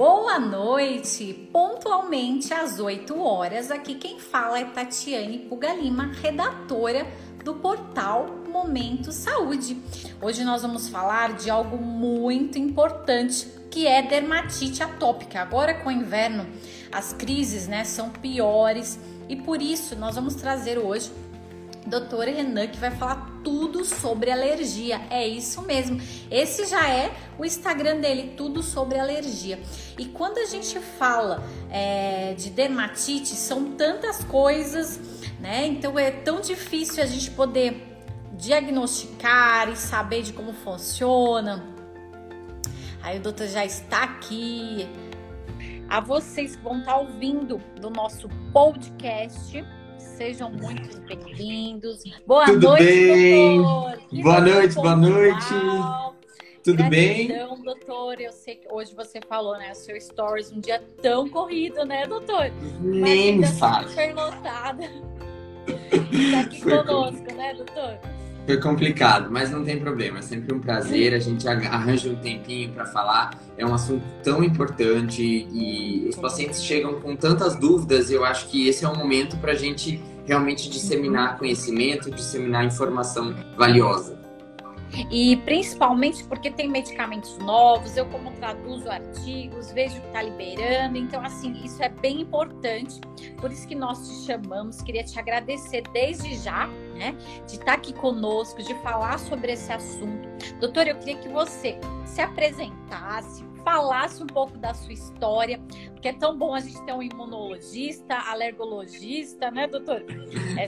Boa noite! Pontualmente às 8 horas, aqui quem fala é Tatiane Puga Lima, redatora do portal Momento Saúde. Hoje nós vamos falar de algo muito importante, que é dermatite atópica. Agora com o inverno, as crises, né, são piores e por isso nós vamos trazer hoje Doutor Renan que vai falar tudo sobre alergia. É isso mesmo. Esse já é o Instagram dele, tudo sobre alergia. E quando a gente fala é, de dermatite, são tantas coisas, né? Então é tão difícil a gente poder diagnosticar e saber de como funciona. Aí o doutor já está aqui. A vocês que vão estar ouvindo do nosso podcast Sejam muito bem-vindos. Boa Tudo noite, bem? boa noite, boa noite. Tudo Gratidão, bem? doutor. Eu sei que hoje você falou, né? O seu stories, um dia tão corrido, né, doutor? Nem me fala. Super lotada. Está aqui Foi conosco, né, doutor? Foi complicado, mas não tem problema. É sempre um prazer. A gente arranja um tempinho para falar. É um assunto tão importante e os pacientes chegam com tantas dúvidas. Eu acho que esse é o momento para a gente realmente disseminar conhecimento, disseminar informação valiosa. E principalmente porque tem medicamentos novos, eu como traduzo artigos, vejo que está liberando, então assim, isso é bem importante, por isso que nós te chamamos, queria te agradecer desde já, né, de estar tá aqui conosco, de falar sobre esse assunto. Doutor, eu queria que você se apresentasse, falasse um pouco da sua história, porque é tão bom a gente ter um imunologista, alergologista, né, doutor? É,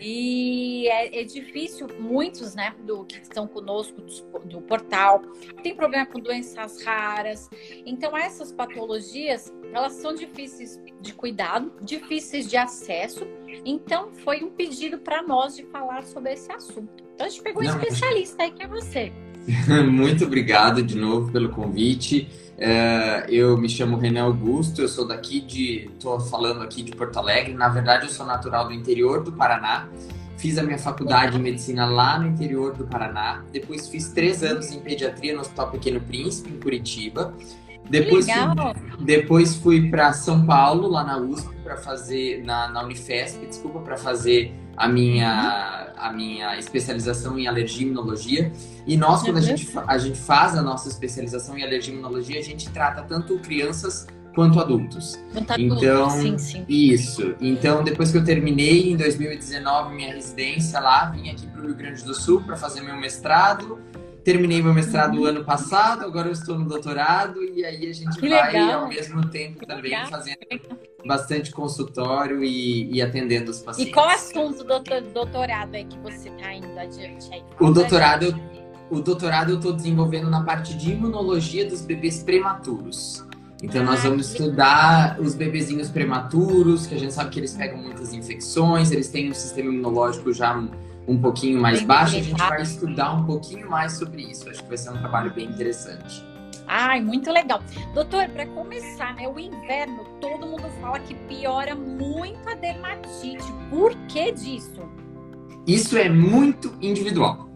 e é, é, difícil, muitos, né, do que estão conosco do, do, portal, tem problema com doenças raras. Então, essas patologias, elas são difíceis de cuidado, difíceis de acesso. Então, foi um pedido para nós de falar sobre esse assunto. Então, a gente pegou um Não, especialista aí, que é você. Muito obrigado de novo pelo convite. É, eu me chamo René Augusto, eu sou daqui de. estou falando aqui de Porto Alegre. Na verdade, eu sou natural do interior do Paraná. Fiz a minha faculdade de medicina lá no interior do Paraná. Depois fiz três anos em pediatria no Hospital Pequeno Príncipe, em Curitiba. Depois fui, depois fui para São Paulo, lá na USP, para fazer na, na Unifesp, desculpa, para fazer a minha, a minha especialização em alergia e imunologia. E nós, quando a gente, a gente faz a nossa especialização em alergia e imunologia, a gente trata tanto crianças quanto adultos. Quanto então, sim, sim. isso. Então, depois que eu terminei em 2019 minha residência lá, vim aqui para o Rio Grande do Sul para fazer meu mestrado. Terminei meu mestrado uhum. ano passado, agora eu estou no doutorado e aí a gente que vai legal. ao mesmo tempo que também legal. fazendo bastante consultório e, e, atendendo os pacientes. E qual assunto do doutorado é que você está indo adiante aí? O doutorado, eu, o doutorado eu estou desenvolvendo na parte de imunologia dos bebês prematuros. Então, ah, nós vamos estudar os bebezinhos prematuros, que a gente sabe que eles pegam muitas infecções, eles têm um sistema imunológico já um pouquinho mais baixo, a gente vai estudar um pouquinho mais sobre isso. Acho que vai ser um trabalho bem interessante. Ai, muito legal. Doutor, para começar, né, o inverno, todo mundo fala que piora muito a dermatite. Por que disso? Isso é muito individual.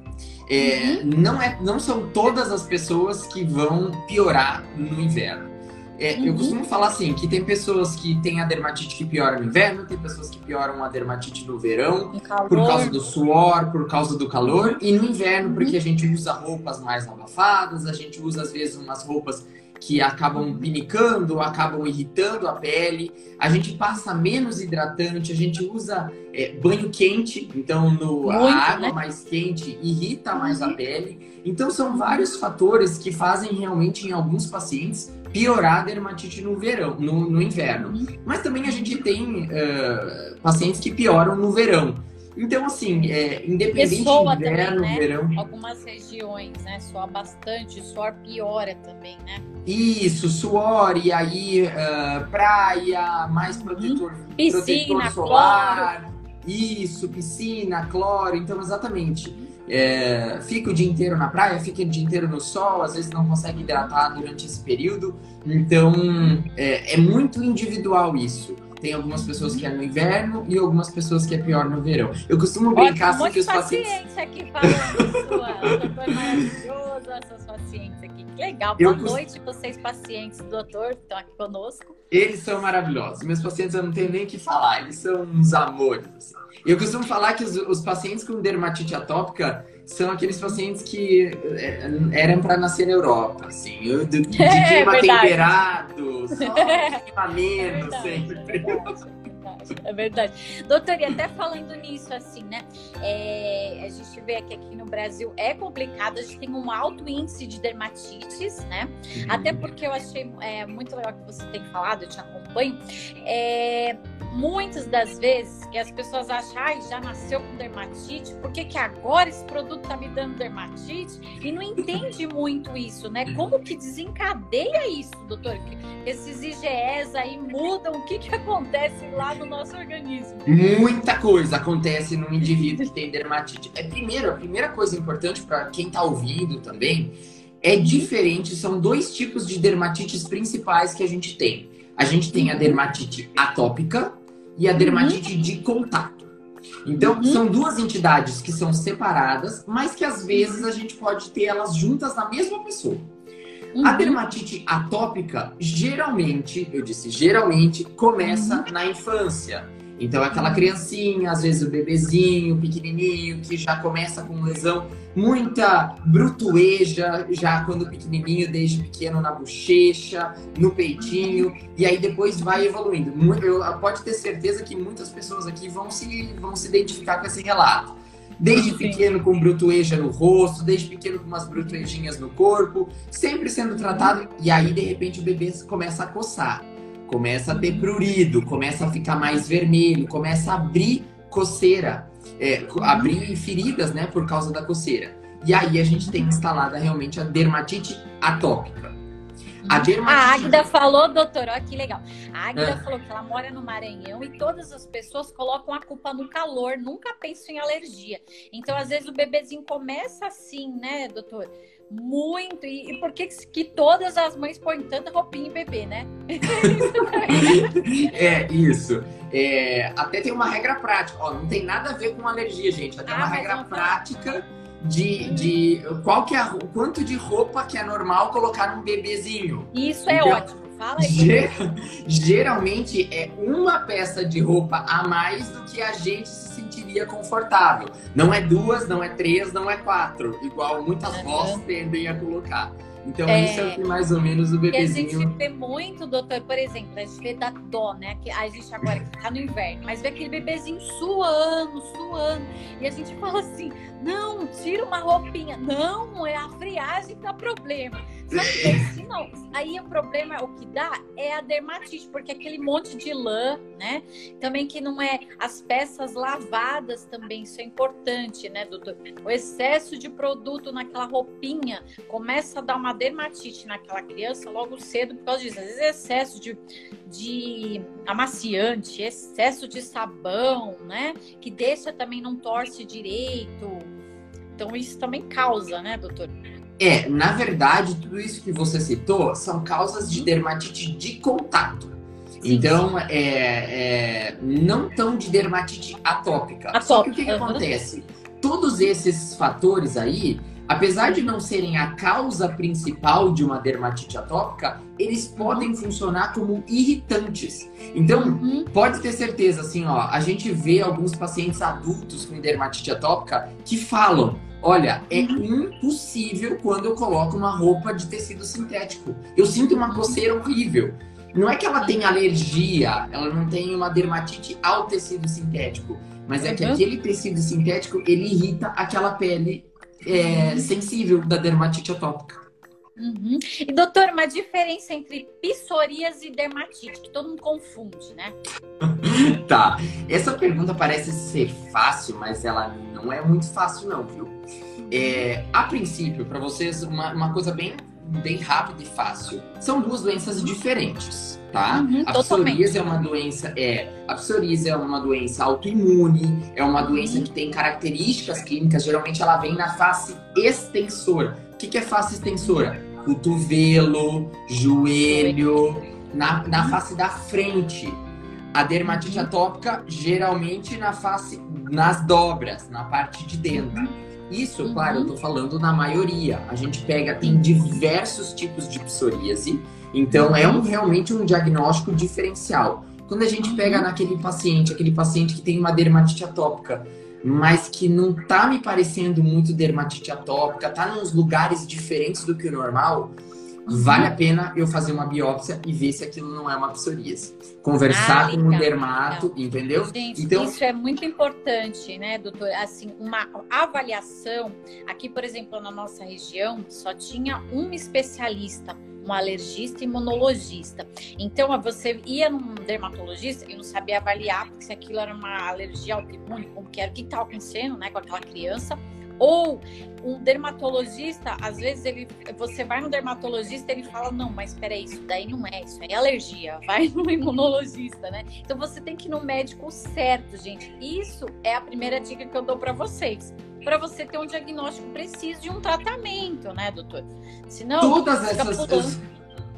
É, uhum. não, é, não são todas as pessoas que vão piorar no inverno. É, uhum. Eu costumo falar assim, que tem pessoas que têm a dermatite que piora no inverno, tem pessoas que pioram a dermatite no verão, por causa do suor, por causa do calor, e no inverno, porque uhum. a gente usa roupas mais abafadas, a gente usa às vezes umas roupas que acabam pinicando, acabam irritando a pele. A gente passa menos hidratante, a gente usa é, banho quente, então no, Muito, a água né? mais quente irrita mais a uhum. pele. Então são vários fatores que fazem realmente em alguns pacientes piorar a dermatite no verão, no, no inverno. Mas também a gente tem uh, pacientes que pioram no verão. Então, assim, é, independente do inverno, também, né? verão. Algumas regiões, né? Soa bastante, suor piora também, né? Isso, suor, e aí uh, praia, mais protetor, uhum. piscina, protetor solar. Cloro. Isso, piscina, cloro, então exatamente. É, fica o dia inteiro na praia, fica o dia inteiro no sol, às vezes não consegue hidratar durante esse período. Então é, é muito individual isso. Tem algumas pessoas que é no inverno e algumas pessoas que é pior no verão. Eu costumo brincar assim que os pacientes. aqui falando, doutor maravilhoso. nossas pacientes aqui. Que legal. Boa eu noite, vocês pacientes, doutor, que estão aqui conosco. Eles são maravilhosos. Meus pacientes eu não tenho nem o que falar, eles são uns amores. Assim. Eu costumo falar que os, os pacientes com dermatite atópica são aqueles pacientes que é, eram para nascer na Europa, assim, de, de é, clima temperado, só clima menos é sempre. É é verdade. Doutor, e até falando nisso, assim, né? É, a gente vê que aqui no Brasil é complicado, a gente tem um alto índice de dermatites, né? Uhum. Até porque eu achei é, muito legal que você tem falado, eu te acompanho. É, muitas das vezes que as pessoas acham, ai, já nasceu com dermatite, por que, que agora esse produto tá me dando dermatite? E não entende muito isso, né? Como que desencadeia isso, doutor? Esses IgEs aí mudam, o que, que acontece lá no nosso organismo? Muita coisa acontece no indivíduo que tem dermatite. É primeiro, a primeira coisa importante para quem está ouvindo também é diferente, são dois tipos de dermatites principais que a gente tem. A gente tem a uhum. dermatite atópica e a uhum. dermatite uhum. de contato. Então, uhum. são duas entidades que são separadas, mas que às vezes a gente pode ter elas juntas na mesma pessoa. Uhum. A dermatite atópica, geralmente, eu disse geralmente, começa uhum. na infância. Então, aquela criancinha, às vezes o bebezinho, pequenininho, que já começa com lesão, muita brutueja, já quando pequenininho, desde pequeno na bochecha, no peitinho, e aí depois vai evoluindo. Eu, pode ter certeza que muitas pessoas aqui vão se, vão se identificar com esse relato. Desde pequeno com brutueja no rosto, desde pequeno com umas brutuejinhas no corpo, sempre sendo tratado, e aí de repente o bebê começa a coçar começa a ter prurido, começa a ficar mais vermelho, começa a abrir coceira, é, abrir feridas, né, por causa da coceira. E aí a gente tem instalada realmente a dermatite atópica. A, a Águida falou, doutor, olha que legal. A Águida é. falou que ela mora no Maranhão e todas as pessoas colocam a culpa no calor, nunca pensam em alergia. Então, às vezes, o bebezinho começa assim, né, doutor? muito. E, e por que, que todas as mães põem tanta roupinha em bebê, né? é, isso. É, até tem uma regra prática. Ó, não tem nada a ver com alergia, gente. Até ah, uma regra prática de, de qual que é a, quanto de roupa que é normal colocar num bebezinho. Isso é então, ótimo. Fala aí. Ger geralmente é uma peça de roupa a mais do que a gente se sentiria confortável. Não é duas, não é três, não é quatro, igual muitas vós tendem a colocar. Então, é, isso é o que mais ou menos o bebezinho. E a gente vê muito, doutor, por exemplo, a gente vê da dó, né? Que a gente agora que tá no inverno, mas vê aquele bebezinho suando, suando. E a gente fala assim: não, tira uma roupinha. Não, é a friagem que dá problema. Só que não. Aí o problema, o que dá é a dermatite, porque aquele monte de lã, né? Também que não é as peças lavadas também, isso é importante, né, doutor? O excesso de produto naquela roupinha começa a dar uma dermatite naquela criança logo cedo por causa disso. Às vezes excesso de, de amaciante, excesso de sabão, né? Que deixa também não torce direito. Então isso também causa, né, doutor? É, na verdade, tudo isso que você citou são causas de dermatite de contato. Então, é, é, não tão de dermatite atópica. atópica. Só que o que, que acontece? Todos esses fatores aí, apesar de não serem a causa principal de uma dermatite atópica, eles podem funcionar como irritantes. Então, uhum. pode ter certeza, assim, ó, a gente vê alguns pacientes adultos com dermatite atópica que falam Olha, é uhum. impossível quando eu coloco uma roupa de tecido sintético. Eu sinto uma coceira horrível. Não é que ela tem alergia, ela não tem uma dermatite ao tecido sintético, mas é que uhum. aquele tecido sintético ele irrita aquela pele é, sensível da dermatite atópica. Uhum. E doutor, uma diferença entre psoríase e dermatite, que todo mundo confunde, né? tá. Essa pergunta parece ser fácil, mas ela não é muito fácil, não, viu? É, a princípio, para vocês, uma, uma coisa bem, bem rápida e fácil. São duas doenças diferentes, tá? Uhum, a psoríase é uma doença, é, a psoríase é uma doença autoimune, é uma doença uhum. que tem características clínicas, geralmente ela vem na face extensora. O que, que é face extensora? Cotovelo, joelho, na, na face da frente. A dermatite atópica, geralmente na face, nas dobras, na parte de dentro. Isso, uhum. claro, eu tô falando na maioria. A gente pega, tem diversos tipos de psoríase, então é um, realmente um diagnóstico diferencial. Quando a gente pega uhum. naquele paciente, aquele paciente que tem uma dermatite atópica, mas que não tá me parecendo muito dermatite atópica, tá nos lugares diferentes do que o normal, vale a pena eu fazer uma biópsia e ver se aquilo não é uma psoríase. Conversar ah, com o dermato, entendeu? Gente, então, isso é muito importante, né, doutor? Assim, uma avaliação. Aqui, por exemplo, na nossa região, só tinha um especialista um alergista e imunologista. Então, você ia num dermatologista e não sabia avaliar se aquilo era uma alergia autoimune, como que era, o que estava acontecendo né, com aquela criança ou um dermatologista, às vezes ele, você vai no dermatologista e ele fala, não, mas peraí, isso daí não é, isso é alergia, vai no imunologista, né? Então você tem que ir no médico certo, gente. Isso é a primeira dica que eu dou para vocês. Para você ter um diagnóstico preciso de um tratamento, né, doutor? Senão, todas essas,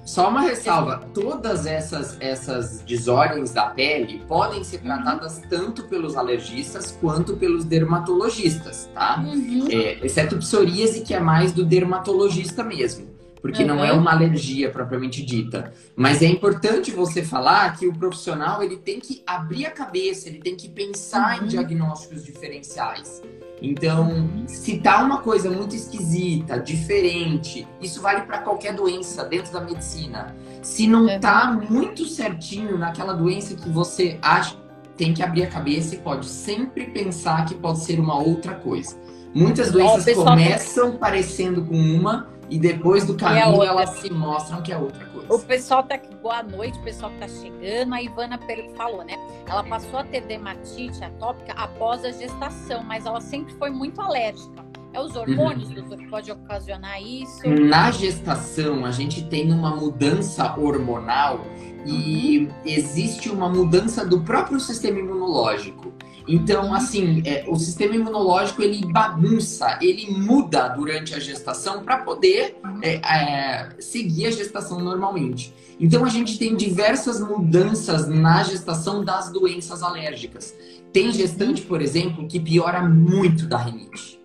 só uma ressalva: todas essas, essas desordens da pele podem ser tratadas uhum. tanto pelos alergistas quanto pelos dermatologistas, tá? Uhum. É, exceto psoríase, que é mais do dermatologista mesmo, porque uhum. não é uhum. uma alergia propriamente dita. Mas é importante você falar que o profissional ele tem que abrir a cabeça, ele tem que pensar em uhum. diagnósticos diferenciais. Então, se tá uma coisa muito esquisita, diferente, isso vale para qualquer doença dentro da medicina. Se não é. tá muito certinho naquela doença que você acha, tem que abrir a cabeça e pode sempre pensar que pode ser uma outra coisa. Muitas doenças começam parecendo com uma e depois do caminho elas se mostram que é outra coisa. O pessoal tá aqui, boa noite, o pessoal que tá chegando. A Ivana falou, né? Ela passou a ter dermatite atópica após a gestação, mas ela sempre foi muito alérgica. É os hormônios, uhum. doutor, que pode ocasionar isso? Na gestação, a gente tem uma mudança hormonal e uhum. existe uma mudança do próprio sistema imunológico. Então, assim, é, o sistema imunológico ele bagunça, ele muda durante a gestação para poder é, é, seguir a gestação normalmente. Então, a gente tem diversas mudanças na gestação das doenças alérgicas. Tem gestante, por exemplo, que piora muito da rinite.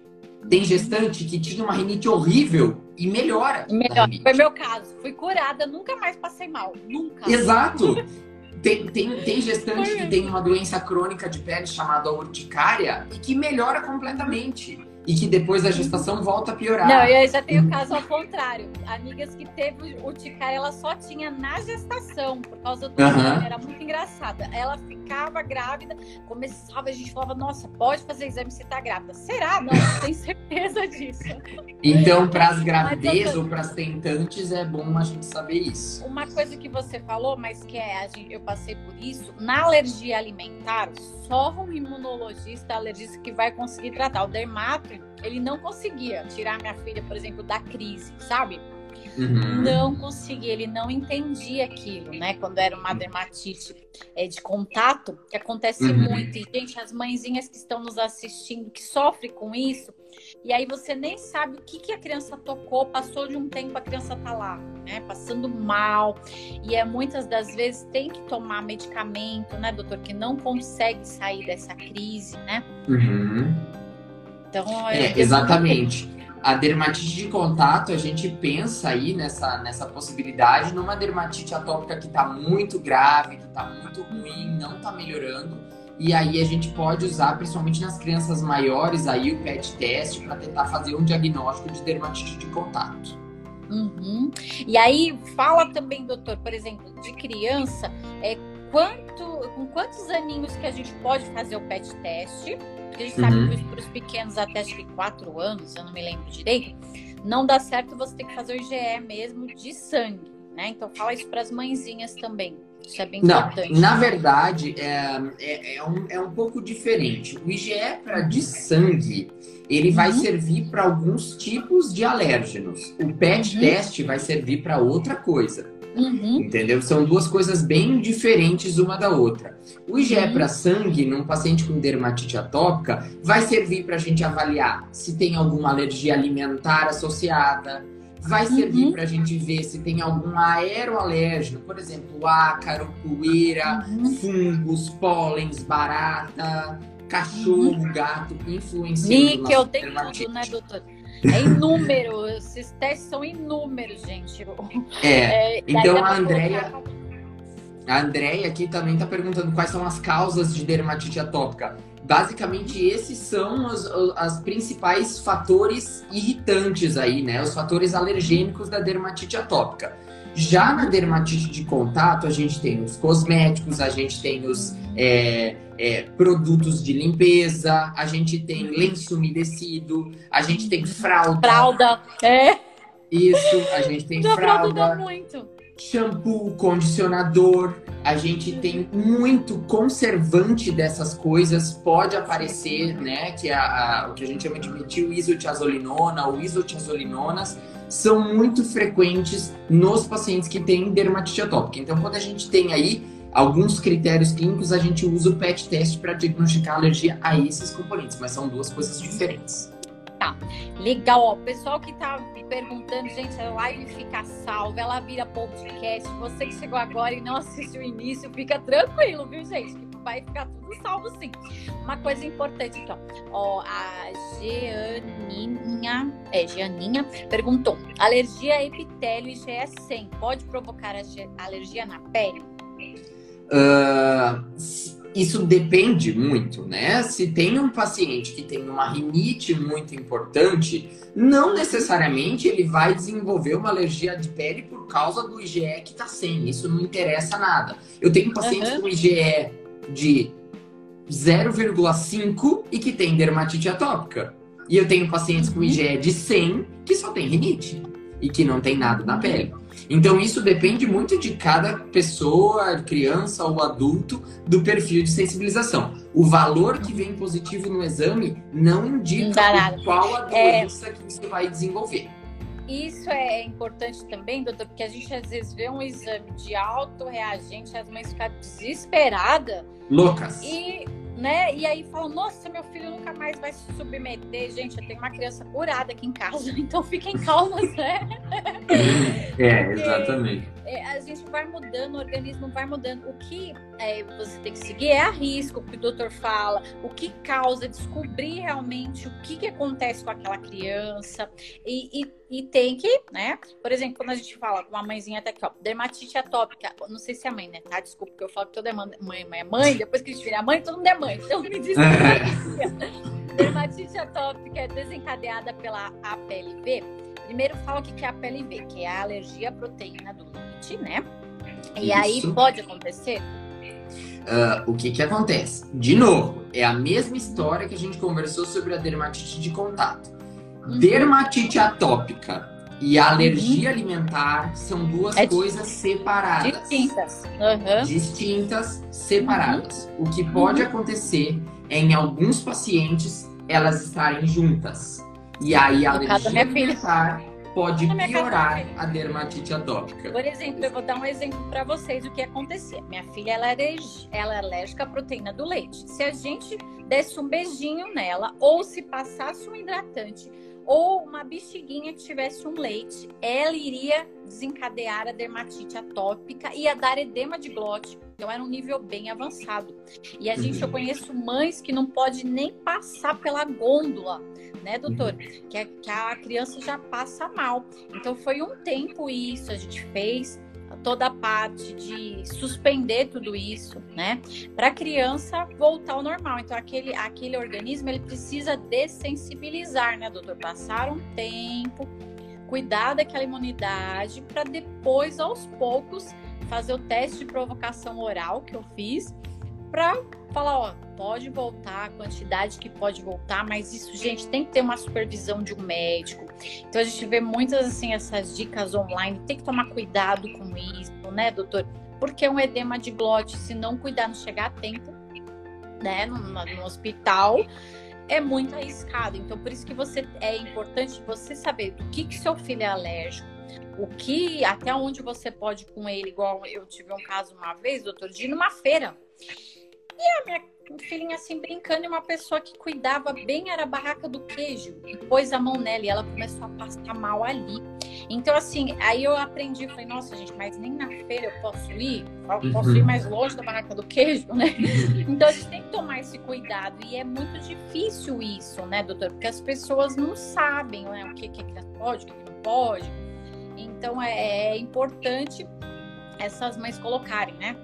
Tem gestante que tinha uma rinite horrível e melhora. Melhor. Foi meu caso. Fui curada, nunca mais passei mal. Nunca. Exato. Tem, tem, tem gestante que tem uma doença crônica de pele chamada urticária e que melhora completamente e que depois da gestação volta a piorar. Não, eu já tenho caso ao contrário. Amigas que teve urticária, ela só tinha na gestação, por causa do uhum. era muito engraçada. Ela ficava grávida, começava, a gente falava, nossa, pode fazer exame se tá grávida. Será? Não, não tenho certeza disso. Então, para as gravidez ou para as tentantes, é bom a gente saber isso. Uma coisa que você falou, mas que é, eu passei por isso, na alergia alimentar, só um imunologista alergista que vai conseguir tratar. O dermato, ele não conseguia tirar minha filha, por exemplo, da crise, sabe? Uhum. Não conseguia, ele não entendia aquilo, né? Quando era uma dermatite é, de contato, que acontece uhum. muito. E, gente, as mãezinhas que estão nos assistindo, que sofrem com isso, e aí você nem sabe o que, que a criança tocou, passou de um tempo, a criança tá lá, né? Passando mal. E é muitas das vezes tem que tomar medicamento, né, doutor? Que não consegue sair dessa crise, né? Uhum. Então, é, exatamente. A dermatite de contato, a gente pensa aí nessa, nessa possibilidade numa dermatite atópica que está muito grave, que está muito ruim, não está melhorando. E aí a gente pode usar, principalmente nas crianças maiores, aí o PET teste para tentar fazer um diagnóstico de dermatite de contato. Uhum. E aí fala também, doutor, por exemplo, de criança, é quanto, com quantos aninhos que a gente pode fazer o PET teste? Porque a gente sabe uhum. que para os pequenos até acho que 4 anos, eu não me lembro direito, não dá certo você ter que fazer o IgE mesmo de sangue, né? Então fala isso para as mãezinhas também. Isso é bem não, importante. Na verdade, é, é, é, um, é um pouco diferente. O IgE para de sangue, ele vai uhum. servir para alguns tipos de alérgenos. O PET uhum. teste vai servir para outra coisa. Uhum. Entendeu? São duas coisas bem diferentes uma da outra. O IgE uhum. para sangue, num paciente com dermatite atópica, vai servir para a gente avaliar se tem alguma alergia alimentar associada, vai servir uhum. para a gente ver se tem algum aeroalérgeno, por exemplo, ácaro, poeira, uhum. fungos, pólens, barata. cachorro, uhum. gato, influenciando eu tenho tudo, né, doutor? É inúmero, esses testes são inúmeros, gente. É, é então a Andrea, a Andrea aqui também está perguntando quais são as causas de dermatite atópica. Basicamente, esses são os, os principais fatores irritantes aí, né? Os fatores alergênicos da dermatite atópica. Já na dermatite de contato, a gente tem os cosméticos, a gente tem os é, é, produtos de limpeza, a gente tem lenço umedecido, a gente tem fralda. Fralda, é. Isso, a gente tem fralda. muito shampoo, condicionador, a gente tem muito conservante dessas coisas, pode aparecer, né, que é a, a, o que a gente chama de metil-isotiazolinona ou isotiazolinonas, são muito frequentes nos pacientes que têm dermatite atópica. Então, quando a gente tem aí alguns critérios clínicos, a gente usa o PET teste para diagnosticar alergia a esses componentes, mas são duas coisas diferentes. Tá, legal. O pessoal que tá perguntando, gente, a live fica salva, ela vira podcast. Você que chegou agora e não assistiu o início, fica tranquilo, viu, gente? Que vai ficar tudo salvo sim. Uma coisa importante então, ó, a Jeaninha, é, Jeaninha perguntou: alergia a epitélio IgE100 pode provocar alergia na pele? Uh, isso depende muito, né? Se tem um paciente que tem uma rinite muito importante, não necessariamente ele vai desenvolver uma alergia de pele por causa do IgE que tá sem. Isso não interessa nada. Eu tenho pacientes uhum. com IgE de 0,5 e que tem dermatite atópica. E eu tenho pacientes com IgE de 100 que só tem rinite e que não tem nada na pele. Então isso depende muito de cada pessoa, criança ou adulto, do perfil de sensibilização. O valor que vem positivo no exame não indica qual a é. doença é... que você vai desenvolver. Isso é importante também, doutor, porque a gente às vezes vê um exame de alto reagente, as mães ficam desesperadas. Loucas. E né? E aí falam, nossa, meu filho nunca mais vai se submeter. Gente, eu tenho uma criança curada aqui em casa, então fiquem calmas, né? É, exatamente. É, a gente vai mudando, o organismo vai mudando. O que é, você tem que seguir é a risco, o que o doutor fala, o que causa, descobrir realmente o que, que acontece com aquela criança. E, e, e, tem que, né? Por exemplo, quando a gente fala com uma mãezinha até aqui, ó, dermatite atópica, não sei se é mãe, né? Tá? Desculpa, porque eu falo que toda é mãe, mãe é mãe, depois que a gente vira mãe, todo mundo é mãe. Então me diz Dermatite atópica é desencadeada pela APLV. Primeiro fala o que é a APLV, que é a alergia à proteína do leite, né? E Isso. aí pode acontecer Uh, o que que acontece? De novo, é a mesma história que a gente conversou sobre a dermatite de contato. Uhum. Dermatite atópica e alergia uhum. alimentar são duas é coisas separadas. Distintas. Uhum. Distintas, separadas. Uhum. O que pode uhum. acontecer é em alguns pacientes elas estarem juntas. E aí a alergia alimentar pode piorar a dermatite atópica. Por exemplo, eu vou dar um exemplo para vocês do que acontecia. Minha filha ela é, ela é alérgica à proteína do leite. Se a gente desse um beijinho nela ou se passasse um hidratante ou uma bexiguinha que tivesse um leite, ela iria desencadear a dermatite atópica e a dar edema de glote. Então era um nível bem avançado. E a gente, eu uhum. conheço mães que não pode nem passar pela gôndola, né, doutor? Uhum. Que, a, que a criança já passa mal. Então foi um tempo isso, a gente fez toda a parte de suspender tudo isso, né? Para a criança voltar ao normal. Então, aquele, aquele organismo ele precisa dessensibilizar, né, doutor? Passar um tempo, cuidar daquela imunidade, para depois, aos poucos, fazer o teste de provocação oral que eu fiz, para falar, ó, pode voltar, a quantidade que pode voltar, mas isso, gente, tem que ter uma supervisão de um médico. Então a gente vê muitas assim essas dicas online, tem que tomar cuidado com isso, né, doutor? Porque é um edema de glote, se não cuidar, não chegar a tempo, né, no, no hospital, é muito arriscado. Então por isso que você é importante você saber do que que seu filho é alérgico, o que, até onde você pode com ele, igual eu tive um caso uma vez, doutor, de ir numa feira. E a minha filhinha assim brincando e uma pessoa que cuidava bem era a barraca do queijo e pôs a mão nela e ela começou a passar mal ali. Então, assim, aí eu aprendi, falei, nossa, gente, mas nem na feira eu posso ir, eu posso uhum. ir mais longe da barraca do queijo, né? Então a gente tem que tomar esse cuidado. E é muito difícil isso, né, doutor? Porque as pessoas não sabem né, o que, que pode, o que, que não pode. Então é, é importante essas mães colocarem, né?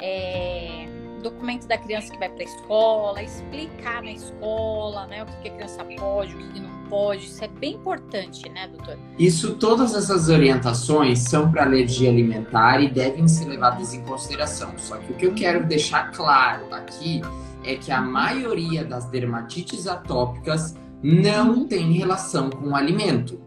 É, documento da criança que vai para a escola, explicar na escola, né, o que, a criança pode, o que, que não pode. Isso é bem importante, né, doutor? Isso, todas essas orientações são para alergia alimentar e devem ser levadas em consideração. Só que o que eu quero deixar claro aqui é que a maioria das dermatites atópicas não uhum. tem relação com o alimento.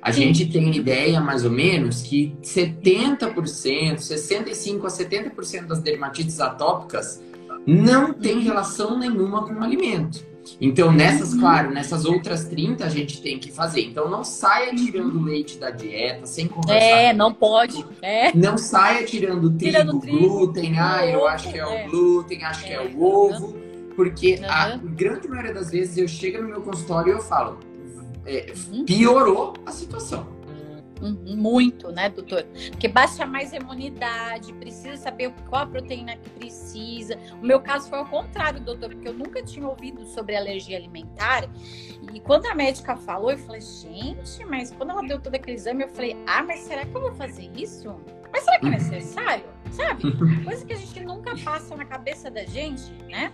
A Sim. gente tem ideia, mais ou menos, que 70%, 65% a 70% das dermatites atópicas não tem relação nenhuma com o alimento. Então, nessas, uhum. claro, nessas outras 30 a gente tem que fazer. Então, não saia tirando leite da dieta sem conversar. É, não pode. É. Não saia tirando trigo, tirando trigo glúten. Ah, eu acho que é, é. o glúten, acho é. que é o ovo. Porque uhum. a grande maioria das vezes eu chego no meu consultório e eu falo, é, uhum. piorou a situação. Uhum, muito, né, doutor? Porque baixa mais imunidade, precisa saber qual a proteína que precisa. O meu caso foi ao contrário, doutor, porque eu nunca tinha ouvido sobre alergia alimentar. E quando a médica falou, eu falei, gente, mas quando ela deu todo aquele exame, eu falei, ah, mas será que eu vou fazer isso? Mas será que é necessário? Sabe? Coisa que a gente nunca passa na cabeça da gente, né?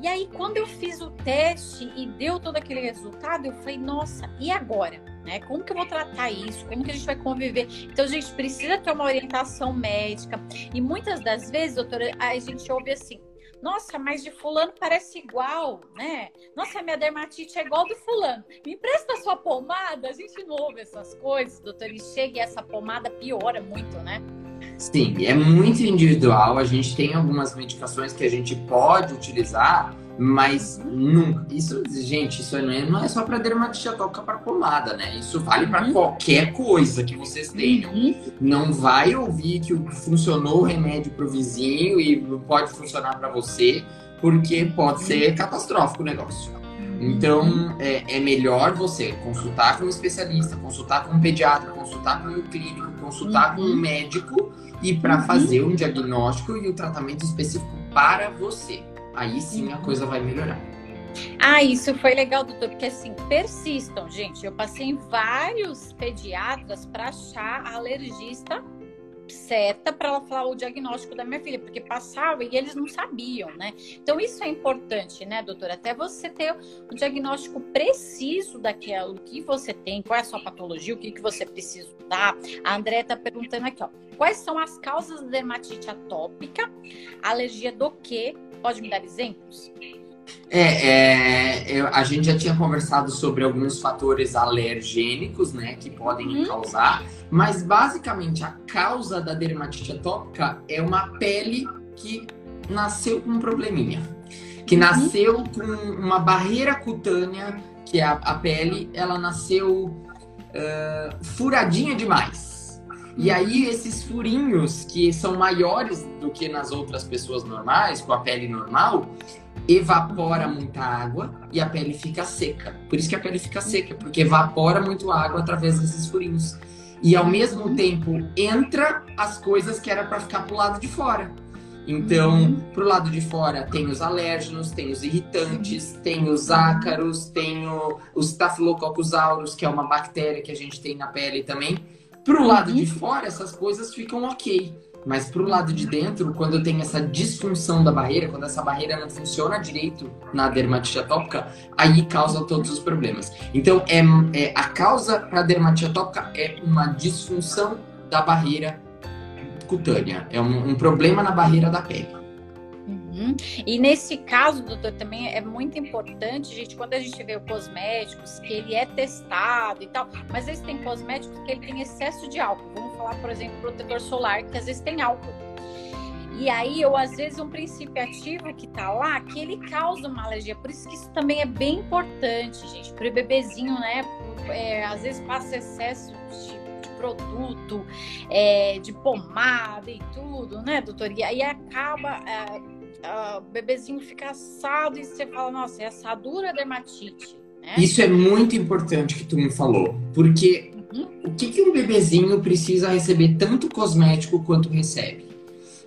E aí, quando eu fiz o teste e deu todo aquele resultado, eu falei, nossa, e agora? Né? Como que eu vou tratar isso? Como que a gente vai conviver? Então, a gente precisa ter uma orientação médica. E muitas das vezes, doutora, a gente ouve assim, nossa, mas de fulano parece igual, né? Nossa, minha dermatite é igual do fulano. Me empresta sua pomada? A gente não ouve essas coisas, doutor. E chega e essa pomada piora muito, né? Sim, é muito individual. A gente tem algumas medicações que a gente pode utilizar, mas nunca. Isso, gente, isso não é, não é só para dermatite atópica para pomada, né? Isso vale para uhum. qualquer coisa que vocês tenham. Uhum. Não vai ouvir que funcionou o remédio para o vizinho e pode funcionar para você, porque pode ser catastrófico o negócio. Então, é, é, melhor você consultar com um especialista, consultar com um pediatra, consultar com um clínico, consultar com um uhum. médico e para uhum. fazer um diagnóstico e o um tratamento específico para você. Aí sim a uhum. coisa vai melhorar. Ah, isso foi legal, doutor, porque assim, persistam, gente. Eu passei em vários pediatras para achar alergista certa para ela falar o diagnóstico da minha filha, porque passava e eles não sabiam, né? Então isso é importante, né, doutora? Até você ter o diagnóstico preciso daquilo que você tem, qual é a sua patologia, o que, que você precisa dar. A André tá perguntando aqui, ó, quais são as causas da dermatite atópica? Alergia do que? Pode me dar exemplos? É, é eu, a gente já tinha conversado sobre alguns fatores alergênicos, né, que podem uhum. causar, mas basicamente a causa da dermatite atópica é uma pele que nasceu com um probleminha, que uhum. nasceu com uma barreira cutânea, que é a, a pele, ela nasceu uh, furadinha demais. E aí, esses furinhos, que são maiores do que nas outras pessoas normais, com a pele normal, evapora muita água e a pele fica seca. Por isso que a pele fica seca, porque evapora muito água através desses furinhos. E ao mesmo tempo entra as coisas que era para ficar pro lado de fora. Então, uhum. pro lado de fora tem os alérgenos, tem os irritantes, tem os ácaros, tem o, os Staphylococcus aureus, que é uma bactéria que a gente tem na pele também. Pro lado de uhum. fora, essas coisas ficam ok. Mas pro lado de dentro, quando tem essa disfunção da barreira, quando essa barreira não funciona direito na dermatite atópica, aí causa todos os problemas. Então, é, é a causa para dermatite atópica é uma disfunção da barreira cutânea. É um, um problema na barreira da pele. Uhum. E nesse caso, doutor, também é muito importante, gente, quando a gente vê o cosméticos, que ele é testado e tal, mas às vezes tem cosméticos que ele tem excesso de álcool. Vamos falar, por exemplo, protetor solar, que às vezes tem álcool. E aí, ou às vezes um princípio ativo que tá lá, que ele causa uma alergia. Por isso que isso também é bem importante, gente. Para o bebezinho, né? É, às vezes passa excesso de, de produto, é, de pomada e tudo, né, doutor? E aí acaba. É, uh, o bebezinho fica assado e você fala, nossa, é assadura dermatite. Né? Isso é muito importante que tu me falou, porque uhum. que, que um bebezinho precisa receber tanto cosmético quanto recebe?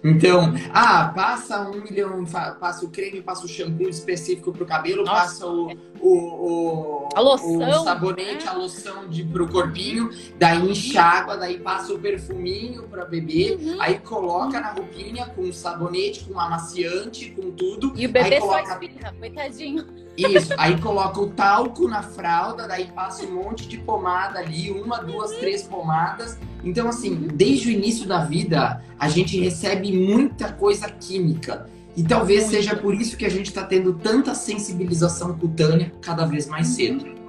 Então, ah, passa um milhão, passa o creme, passa o shampoo específico para o cabelo, Nossa. passa o, o, o, a loção, o sabonete, né? a loção de, pro corpinho, daí enxágua, daí passa o perfuminho para beber, uhum. aí coloca na roupinha com sabonete, com amaciante, com tudo. E o bebê coloca... só espirra, coitadinho. Isso, aí coloca o talco na fralda, daí passa um monte de pomada ali, uma, duas, três pomadas. Então, assim, desde o início da vida, a gente recebe muita coisa química. E talvez seja por isso que a gente está tendo tanta sensibilização cutânea cada vez mais cedo.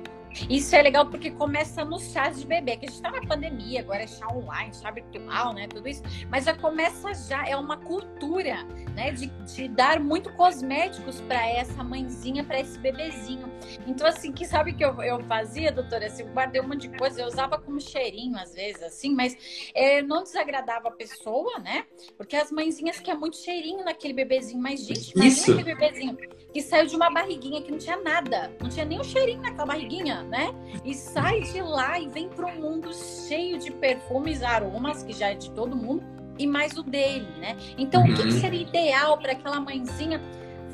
Isso é legal porque começa nos chás de bebê, que a gente está na pandemia, agora é chá online, chá virtual, né? Tudo isso. Mas já começa já, é uma cultura, né? De, de dar muito cosméticos para essa mãezinha, para esse bebezinho. Então, assim, que sabe que eu, eu fazia, doutora? Assim, eu guardei um monte de coisa, eu usava como cheirinho às vezes, assim, mas é, não desagradava a pessoa, né? Porque as mãezinhas querem muito cheirinho naquele bebezinho. Mas, gente, imagina aquele bebezinho que saiu de uma barriguinha que não tinha nada, não tinha nem um cheirinho naquela barriguinha, né? E sai de lá e vem para um mundo cheio de perfumes, aromas, que já é de todo mundo, e mais o dele, né? Então, uhum. o que, uhum. seria ideal para aquela mãezinha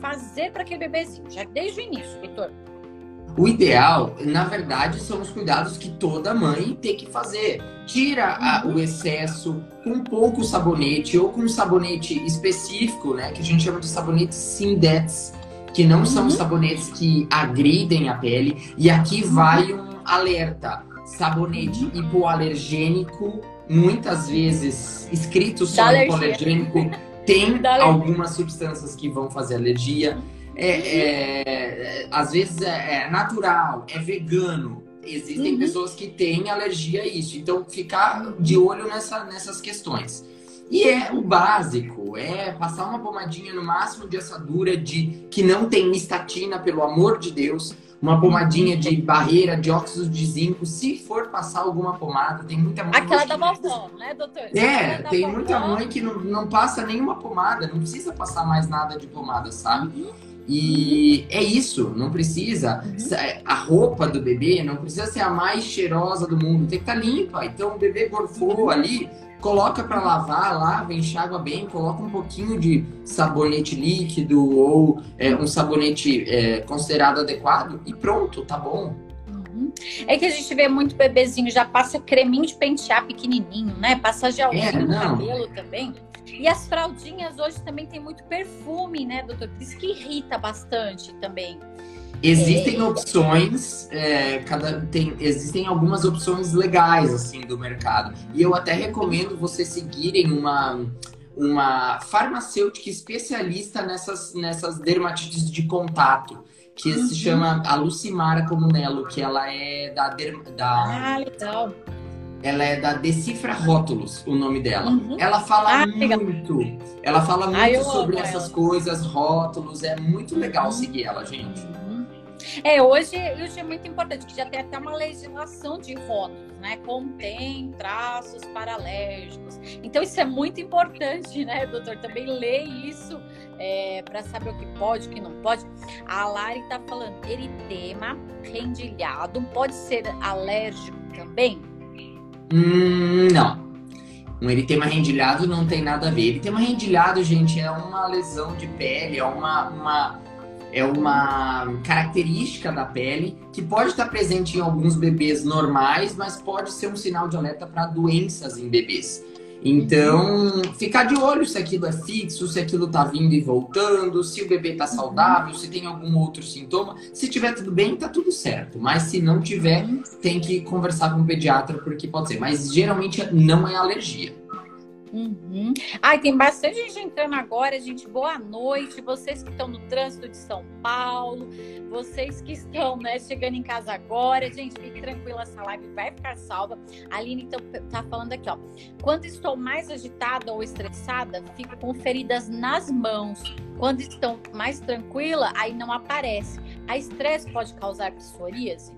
fazer para aquele bebezinho, já desde o início, Vitor? O ideal, na verdade, são os cuidados que toda mãe tem que fazer. Tira a, o excesso com pouco sabonete ou com um sabonete específico, né? Que a gente chama de sabonete Sindex que não são uhum. sabonetes que agridem a pele. E aqui uhum. vai um alerta: sabonete uhum. hipoalergênico, muitas vezes escrito só hipoalergênico, tem algumas substâncias que vão fazer alergia. É, é, às vezes é, é, natural, é vegano. Existem uhum. pessoas que têm alergia a isso. Então, ficar de olho nessa, nessas questões. E é o básico, é passar uma pomadinha no máximo de assadura de que não tem estatina, pelo amor de Deus, uma pomadinha de barreira de óxido de zinco, se for passar alguma pomada, tem muita mãe Aquela da vovó, né, doutor? É, tem muita mãe que não, não passa nenhuma pomada, não precisa passar mais nada de pomada, sabe? Uhum. E é isso, não precisa. Uhum. A roupa do bebê não precisa ser a mais cheirosa do mundo, tem que estar tá limpa. Então o bebê gorfou uhum. ali, coloca para lavar, lava, enxágua bem, coloca um pouquinho de sabonete líquido ou é, um sabonete é, considerado adequado e pronto, tá bom. Uhum. É que a gente vê muito bebezinho, já passa creminho de pentear pequenininho, né? Passa gelzinho é, no cabelo também. E as fraldinhas hoje também tem muito perfume, né, doutor? Por isso que irrita bastante também. Existem opções, é, cada, tem, existem algumas opções legais assim do mercado. E eu até recomendo vocês seguirem uma, uma farmacêutica especialista nessas, nessas dermatites de contato, que uhum. se chama a Lucimara Comunello, que ela é da, da ah, legal. Ela é da Decifra Rótulos, o nome dela. Uhum. Ela fala ah, muito. Legal. Ela fala muito ah, sobre essas ela. coisas, rótulos. É muito legal uhum. seguir ela, gente. É, hoje, hoje é muito importante, que já tem até uma legislação de rótulos, né? Contém traços paralérgicos. Então, isso é muito importante, né, doutor? Também ler isso é, para saber o que pode, o que não pode. A Lari está falando, eritema rendilhado pode ser alérgico também? Hum, não. Um eritema rendilhado não tem nada a ver. Eritema rendilhado, gente, é uma lesão de pele, é uma, uma é uma característica da pele que pode estar presente em alguns bebês normais, mas pode ser um sinal de alerta para doenças em bebês. Então, ficar de olho se aquilo é fixo, se aquilo está vindo e voltando, se o bebê está saudável, se tem algum outro sintoma. Se tiver tudo bem, está tudo certo. Mas se não tiver, tem que conversar com o pediatra porque pode ser. Mas geralmente não é alergia. Uhum. Ai, tem bastante gente entrando agora, gente. Boa noite. Vocês que estão no trânsito de São Paulo, vocês que estão né, chegando em casa agora, gente, fique tranquila, essa live vai ficar salva. A Aline então, tá falando aqui, ó. Quando estou mais agitada ou estressada, fico com feridas nas mãos. Quando estou mais tranquila, aí não aparece. A estresse pode causar psoríase?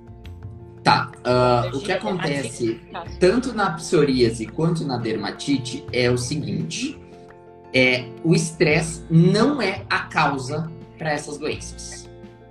Tá, uh, o que acontece tanto na psoríase quanto na dermatite é o seguinte: é o estresse não é a causa para essas doenças.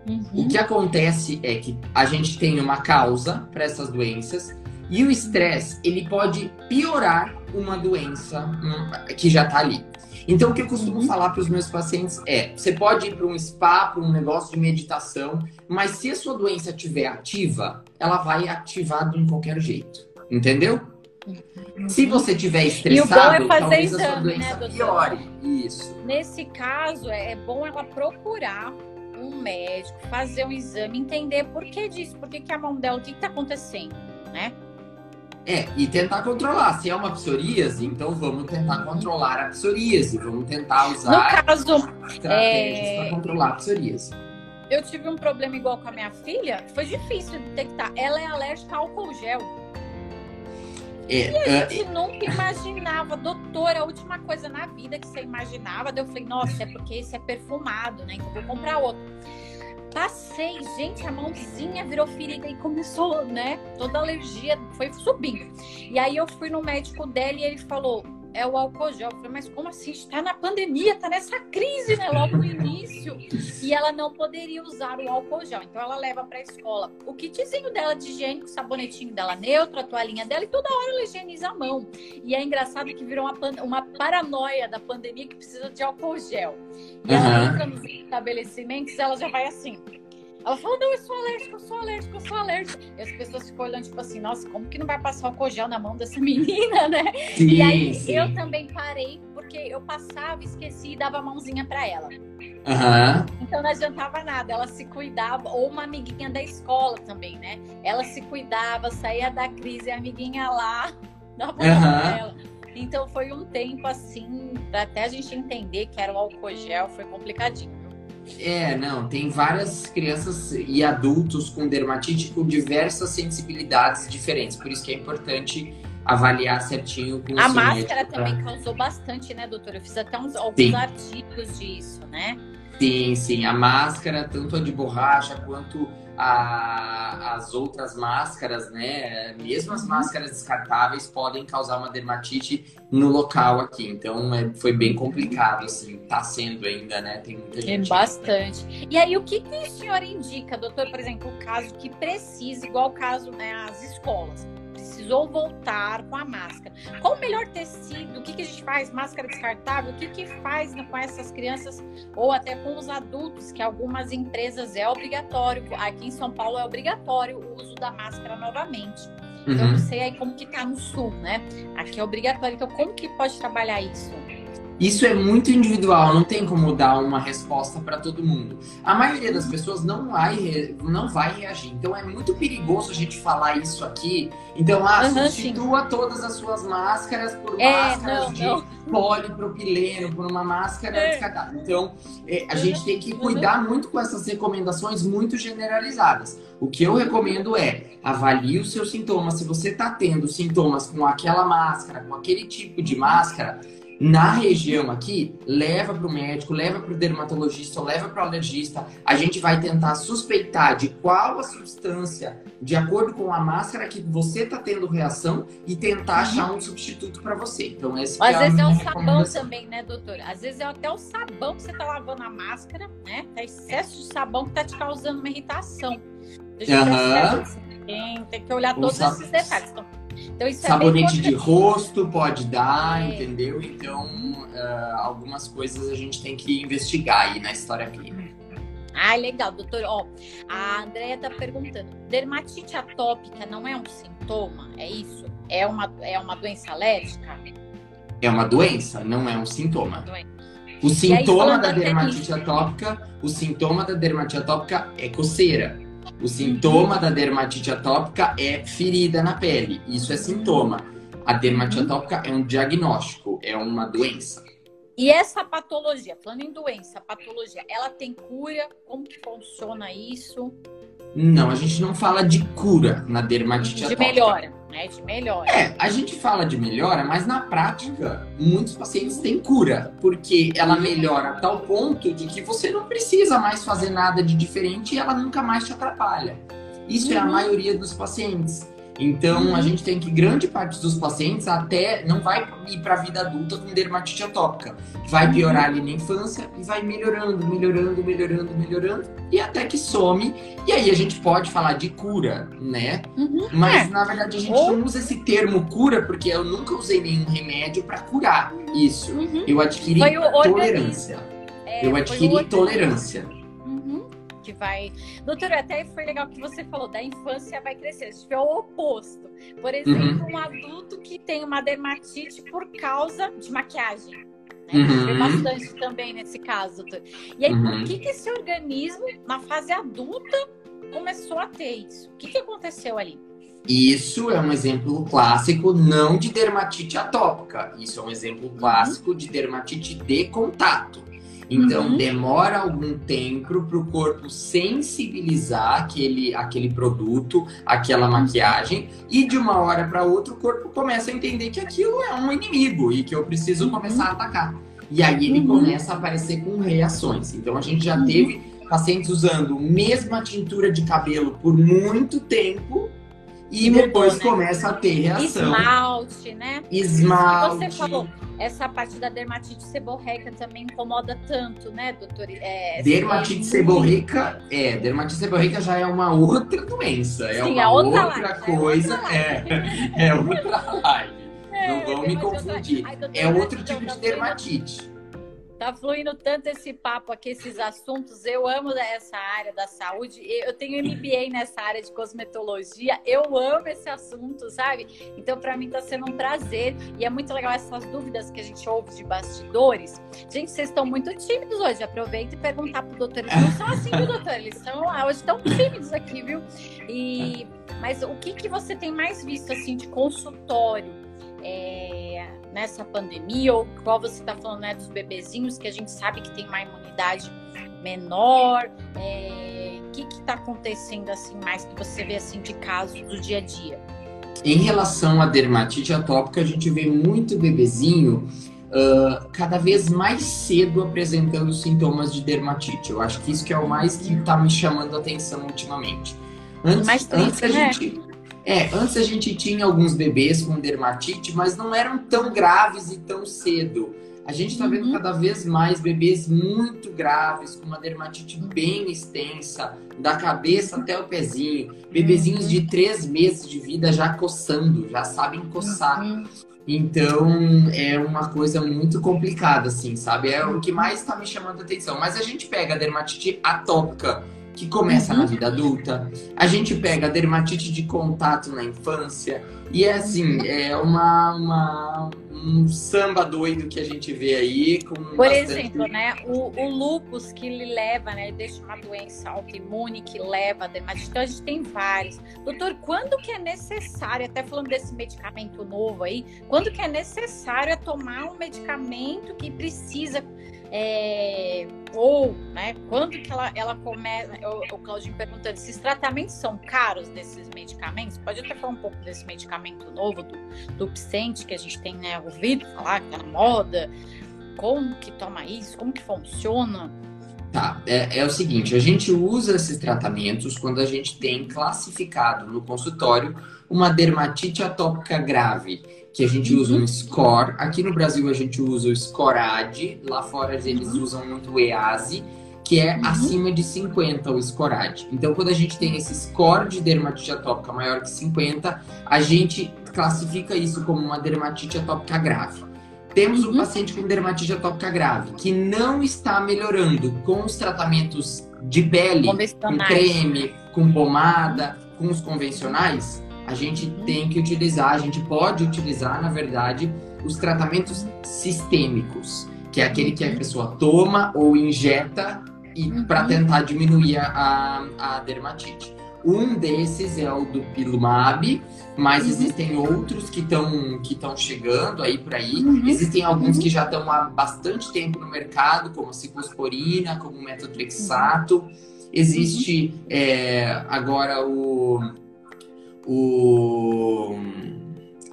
Uhum. O que acontece é que a gente tem uma causa para essas doenças E o estresse, ele pode piorar uma doença hum, que já está ali. Então, o que eu costumo uhum. falar para os meus pacientes é: você pode ir para um spa, para um negócio de meditação, mas se a sua doença estiver ativa, ela vai ativar de qualquer jeito. Entendeu? Uhum. Se você estiver estressado, é talvez exame, a sua doença né, piore. Isso. Nesse caso, é bom ela procurar um médico, fazer um exame, entender por que disso, por que, que a mão dela, o que está acontecendo, né? É, e tentar controlar. Se é uma psoríase, então vamos tentar controlar a psoríase. Vamos tentar usar no caso, estratégias é... para controlar a psoríase. Eu tive um problema igual com a minha filha, foi difícil detectar. Ela é alérgica ao álcool gel. É, e a gente uh, nunca imaginava, doutora, a última coisa na vida que você imaginava. Daí eu falei, nossa, é porque esse é perfumado, né? Então vou comprar outro. Passei, gente, a mãozinha virou ferida e começou, né? Toda alergia foi subindo. E aí eu fui no médico dela e ele falou: é o álcool gel. Eu falei, mas como assim? Está na pandemia, está nessa crise, né? Logo no início. E ela não poderia usar o álcool gel. Então ela leva para a escola o kitzinho dela de higiênico, o sabonetinho dela neutro, a toalhinha dela, e toda hora ela higieniza a mão. E é engraçado que virou uma, uma paranoia da pandemia que precisa de álcool gel. E ela uhum. entra nos estabelecimentos, ela já vai assim. Ela falou, não, eu sou alérgica, eu sou alérgica, eu sou alérgica. E as pessoas ficam olhando, tipo assim, nossa, como que não vai passar o cogel na mão dessa menina, né? Sim, e aí sim. eu também parei, porque eu passava, esqueci e dava a mãozinha para ela. Uhum. Então não adiantava nada, ela se cuidava, ou uma amiguinha da escola também, né? Ela se cuidava, saía da crise, a amiguinha lá, dava uhum. ela. Então foi um tempo assim, até a gente entender que era o álcool gel, foi complicadinho. É, não, tem várias crianças e adultos com dermatite com diversas sensibilidades diferentes, por isso que é importante avaliar certinho com A máscara pra... também causou bastante, né, doutora? Eu fiz até uns, alguns sim. artigos disso, né? Sim, sim, a máscara, tanto a de borracha quanto a, as outras máscaras, né? Mesmo as uhum. máscaras descartáveis podem causar uma dermatite no local aqui. Então é, foi bem complicado, assim, tá sendo ainda, né? Tem muita gente. Tem bastante. E aí, o que, que o senhor indica, doutor, por exemplo, o caso que precisa, igual o caso, né, as escolas? Precisou voltar com a máscara. Qual o melhor tecido? O que, que a gente faz? Máscara descartável? O que, que faz com essas crianças ou até com os adultos, que algumas empresas é obrigatório. Aqui em São Paulo é obrigatório o uso da máscara novamente. Uhum. eu não sei aí como que tá no sul, né? Aqui é obrigatório. Então, como que pode trabalhar isso? Isso é muito individual, não tem como dar uma resposta para todo mundo. A maioria das pessoas não vai, não vai reagir. Então é muito perigoso a gente falar isso aqui. Então, ah, uhum, substitua sim. todas as suas máscaras por é, máscaras não, de não. polipropileno, por uma máscara é. descartável. Então, é, a uhum, gente tem que cuidar muito com essas recomendações muito generalizadas. O que eu recomendo é avalie os seus sintomas. Se você está tendo sintomas com aquela máscara, com aquele tipo de máscara, na região aqui, leva para o médico, leva para o dermatologista, leva para o alergista. A gente vai tentar suspeitar de qual a substância, de acordo com a máscara que você está tendo reação, e tentar uhum. achar um substituto para você. Então, esse Às é vezes é o sabão também, né, doutora? Às vezes é até o sabão que você está lavando a máscara, né? É excesso de sabão que está te causando uma irritação. Deixa eu uhum. tem, tem que olhar todos esses detalhes. Então, então, isso é Sabonete é de rosto pode dar, é. entendeu? Então, uh, algumas coisas a gente tem que investigar aí na história clínica. Ah, legal, doutor. Ó, a Andrea tá perguntando: dermatite atópica não é um sintoma? É isso? É uma, é uma doença alérgica? É uma doença, não é um sintoma. O sintoma aí, da dermatite atópica, o sintoma da dermatite atópica é coceira. O sintoma da dermatite atópica é ferida na pele. Isso é sintoma. A dermatite uhum. atópica é um diagnóstico, é uma doença. E essa patologia, falando em doença, patologia, ela tem cura? Como que funciona isso? Não, a gente não fala de cura na dermatite de atópica. De melhora, né? De melhora. É, a gente fala de melhora, mas na prática, muitos pacientes têm cura, porque ela melhora a tal ponto de que você não precisa mais fazer nada de diferente e ela nunca mais te atrapalha. Isso uhum. é a uhum. maioria dos pacientes. Então, uhum. a gente tem que grande parte dos pacientes até não vai ir para a vida adulta com dermatite atópica. Vai uhum. piorar ali na infância e vai melhorando, melhorando, melhorando, melhorando e até que some. E aí a gente pode falar de cura, né? Uhum. Mas é. na verdade a gente Ou... não usa esse termo cura porque eu nunca usei nenhum remédio para curar isso. Uhum. Eu adquiri tolerância. É, eu adquiri tolerância que vai. Doutora, até foi legal que você falou, da infância vai crescer. Se tiver o oposto. Por exemplo, uhum. um adulto que tem uma dermatite por causa de maquiagem. Né? Uhum. bastante também nesse caso, doutor. E aí, uhum. por que, que esse organismo, na fase adulta, começou a ter isso? O que, que aconteceu ali? Isso é um exemplo clássico não de dermatite atópica. Isso é um exemplo clássico de dermatite de contato. Então, uhum. demora algum tempo para o corpo sensibilizar aquele, aquele produto, aquela uhum. maquiagem, e de uma hora para outra o corpo começa a entender que aquilo é um inimigo e que eu preciso uhum. começar a atacar. E aí ele uhum. começa a aparecer com reações. Então, a gente já uhum. teve pacientes usando a mesma tintura de cabelo por muito tempo e depois né? começa a ter reação. Esmalte, né? Esmalte. Você falou, essa parte da dermatite seborreica também incomoda tanto, né, doutor? É, dermatite seborreica, é, dermatite seborreica já é uma outra doença, é Sim, uma é outra, outra live, coisa, é. É, é outra live. É, Não vamos me confundir. Ai, é outro tipo de dermatite. Tá fluindo tanto esse papo aqui, esses assuntos. Eu amo essa área da saúde. Eu tenho MBA nessa área de cosmetologia. Eu amo esse assunto, sabe? Então, para mim, tá sendo um prazer. E é muito legal essas dúvidas que a gente ouve de bastidores. Gente, vocês estão muito tímidos hoje. Aproveita e perguntar pro doutor. Eles não são assim, viu, doutor? Eles são hoje estão tímidos aqui, viu? E, mas o que, que você tem mais visto, assim, de consultório? É nessa pandemia, ou qual você está falando, né, dos bebezinhos, que a gente sabe que tem uma imunidade menor. É... O que está acontecendo assim mais que você vê assim de casos do dia a dia? Em relação à dermatite atópica, a gente vê muito bebezinho uh, cada vez mais cedo apresentando sintomas de dermatite. Eu acho que isso que é o mais que está me chamando a atenção ultimamente. Antes, mais triste, antes a né? gente é, antes a gente tinha alguns bebês com dermatite, mas não eram tão graves e tão cedo. A gente está vendo uhum. cada vez mais bebês muito graves, com uma dermatite bem extensa, da cabeça até o pezinho. Bebezinhos uhum. de três meses de vida já coçando, já sabem coçar. Uhum. Então é uma coisa muito complicada, assim, sabe? É o que mais está me chamando a atenção. Mas a gente pega a dermatite atópica que começa uhum. na vida adulta. A gente pega a dermatite de contato na infância. E é assim, é uma, uma um samba doido que a gente vê aí. Com Por bastante... exemplo, né? O, o lupus que ele leva, né? Ele deixa uma doença autoimune que leva a dermatite. Então a gente tem vários. Doutor, quando que é necessário, até falando desse medicamento novo aí, quando que é necessário tomar um medicamento que precisa é, ou, né, quando que ela, ela começa, o, o Claudinho perguntando, esses tratamentos são caros desses medicamentos? Pode até falar um pouco desse medicamento novo, do, do que a gente tem né, ouvido falar, que tá na moda, como que toma isso, como que funciona? Tá, é, é, o seguinte, a gente usa esses tratamentos quando a gente tem classificado no consultório uma dermatite atópica grave, que a gente usa um score. Aqui no Brasil a gente usa o Scorad, lá fora eles uhum. usam muito o EASI, que é uhum. acima de 50 o Scorad. Então, quando a gente tem esse score de dermatite atópica maior que 50, a gente classifica isso como uma dermatite atópica grave. Temos um uhum. paciente com dermatite atópica grave que não está melhorando com os tratamentos de pele, com creme, com pomada, com os convencionais a gente tem que utilizar, a gente pode utilizar, na verdade, os tratamentos sistêmicos, que é aquele que a pessoa toma ou injeta uhum. para tentar diminuir a, a dermatite. Um desses é o do Pilumab, mas uhum. existem outros que estão que chegando aí por aí. Uhum. Existem alguns uhum. que já estão há bastante tempo no mercado, como a ciclosporina, como o metotrexato. Existe uhum. é, agora o o,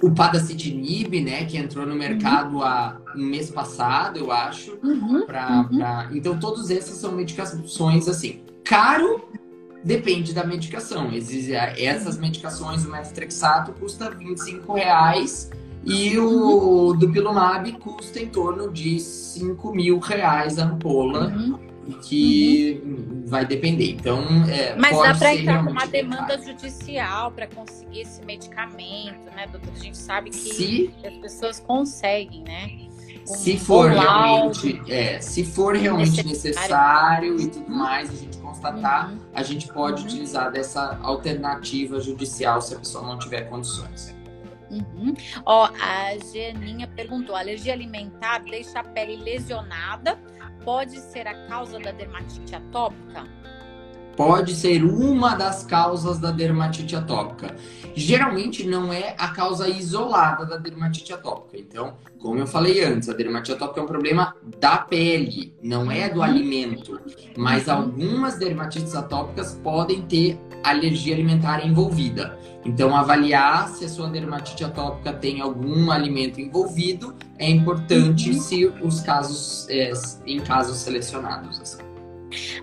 o Padacitinib, né, que entrou no mercado uhum. há um mês passado, eu acho. Uhum. Pra, uhum. Pra... Então, todos esses são medicações, assim, caro depende da medicação. Essas medicações, o metotrexato custa 25 reais e o dupilumab custa em torno de 5 mil reais a ampola. Uhum que uhum. vai depender. Então, é, mas dá para entrar com uma demanda judicial para conseguir esse medicamento, né, doutor? A gente sabe que se, as pessoas conseguem, né? Um se for realmente, é, se for realmente necessário. necessário, e tudo mais, a gente constatar, uhum. a gente pode uhum. utilizar dessa alternativa judicial se a pessoa não tiver condições. Uhum. Ó, a Geninha perguntou: alergia alimentar deixa a pele lesionada pode ser a causa da dermatite atópica? Pode ser uma das causas da dermatite atópica. Geralmente não é a causa isolada da dermatite atópica. Então, como eu falei antes, a dermatite atópica é um problema da pele, não é do alimento. Mas uhum. algumas dermatites atópicas podem ter alergia alimentar envolvida. Então, avaliar se a sua dermatite atópica tem algum alimento envolvido é importante uhum. se os casos, é, em casos selecionados. Assim.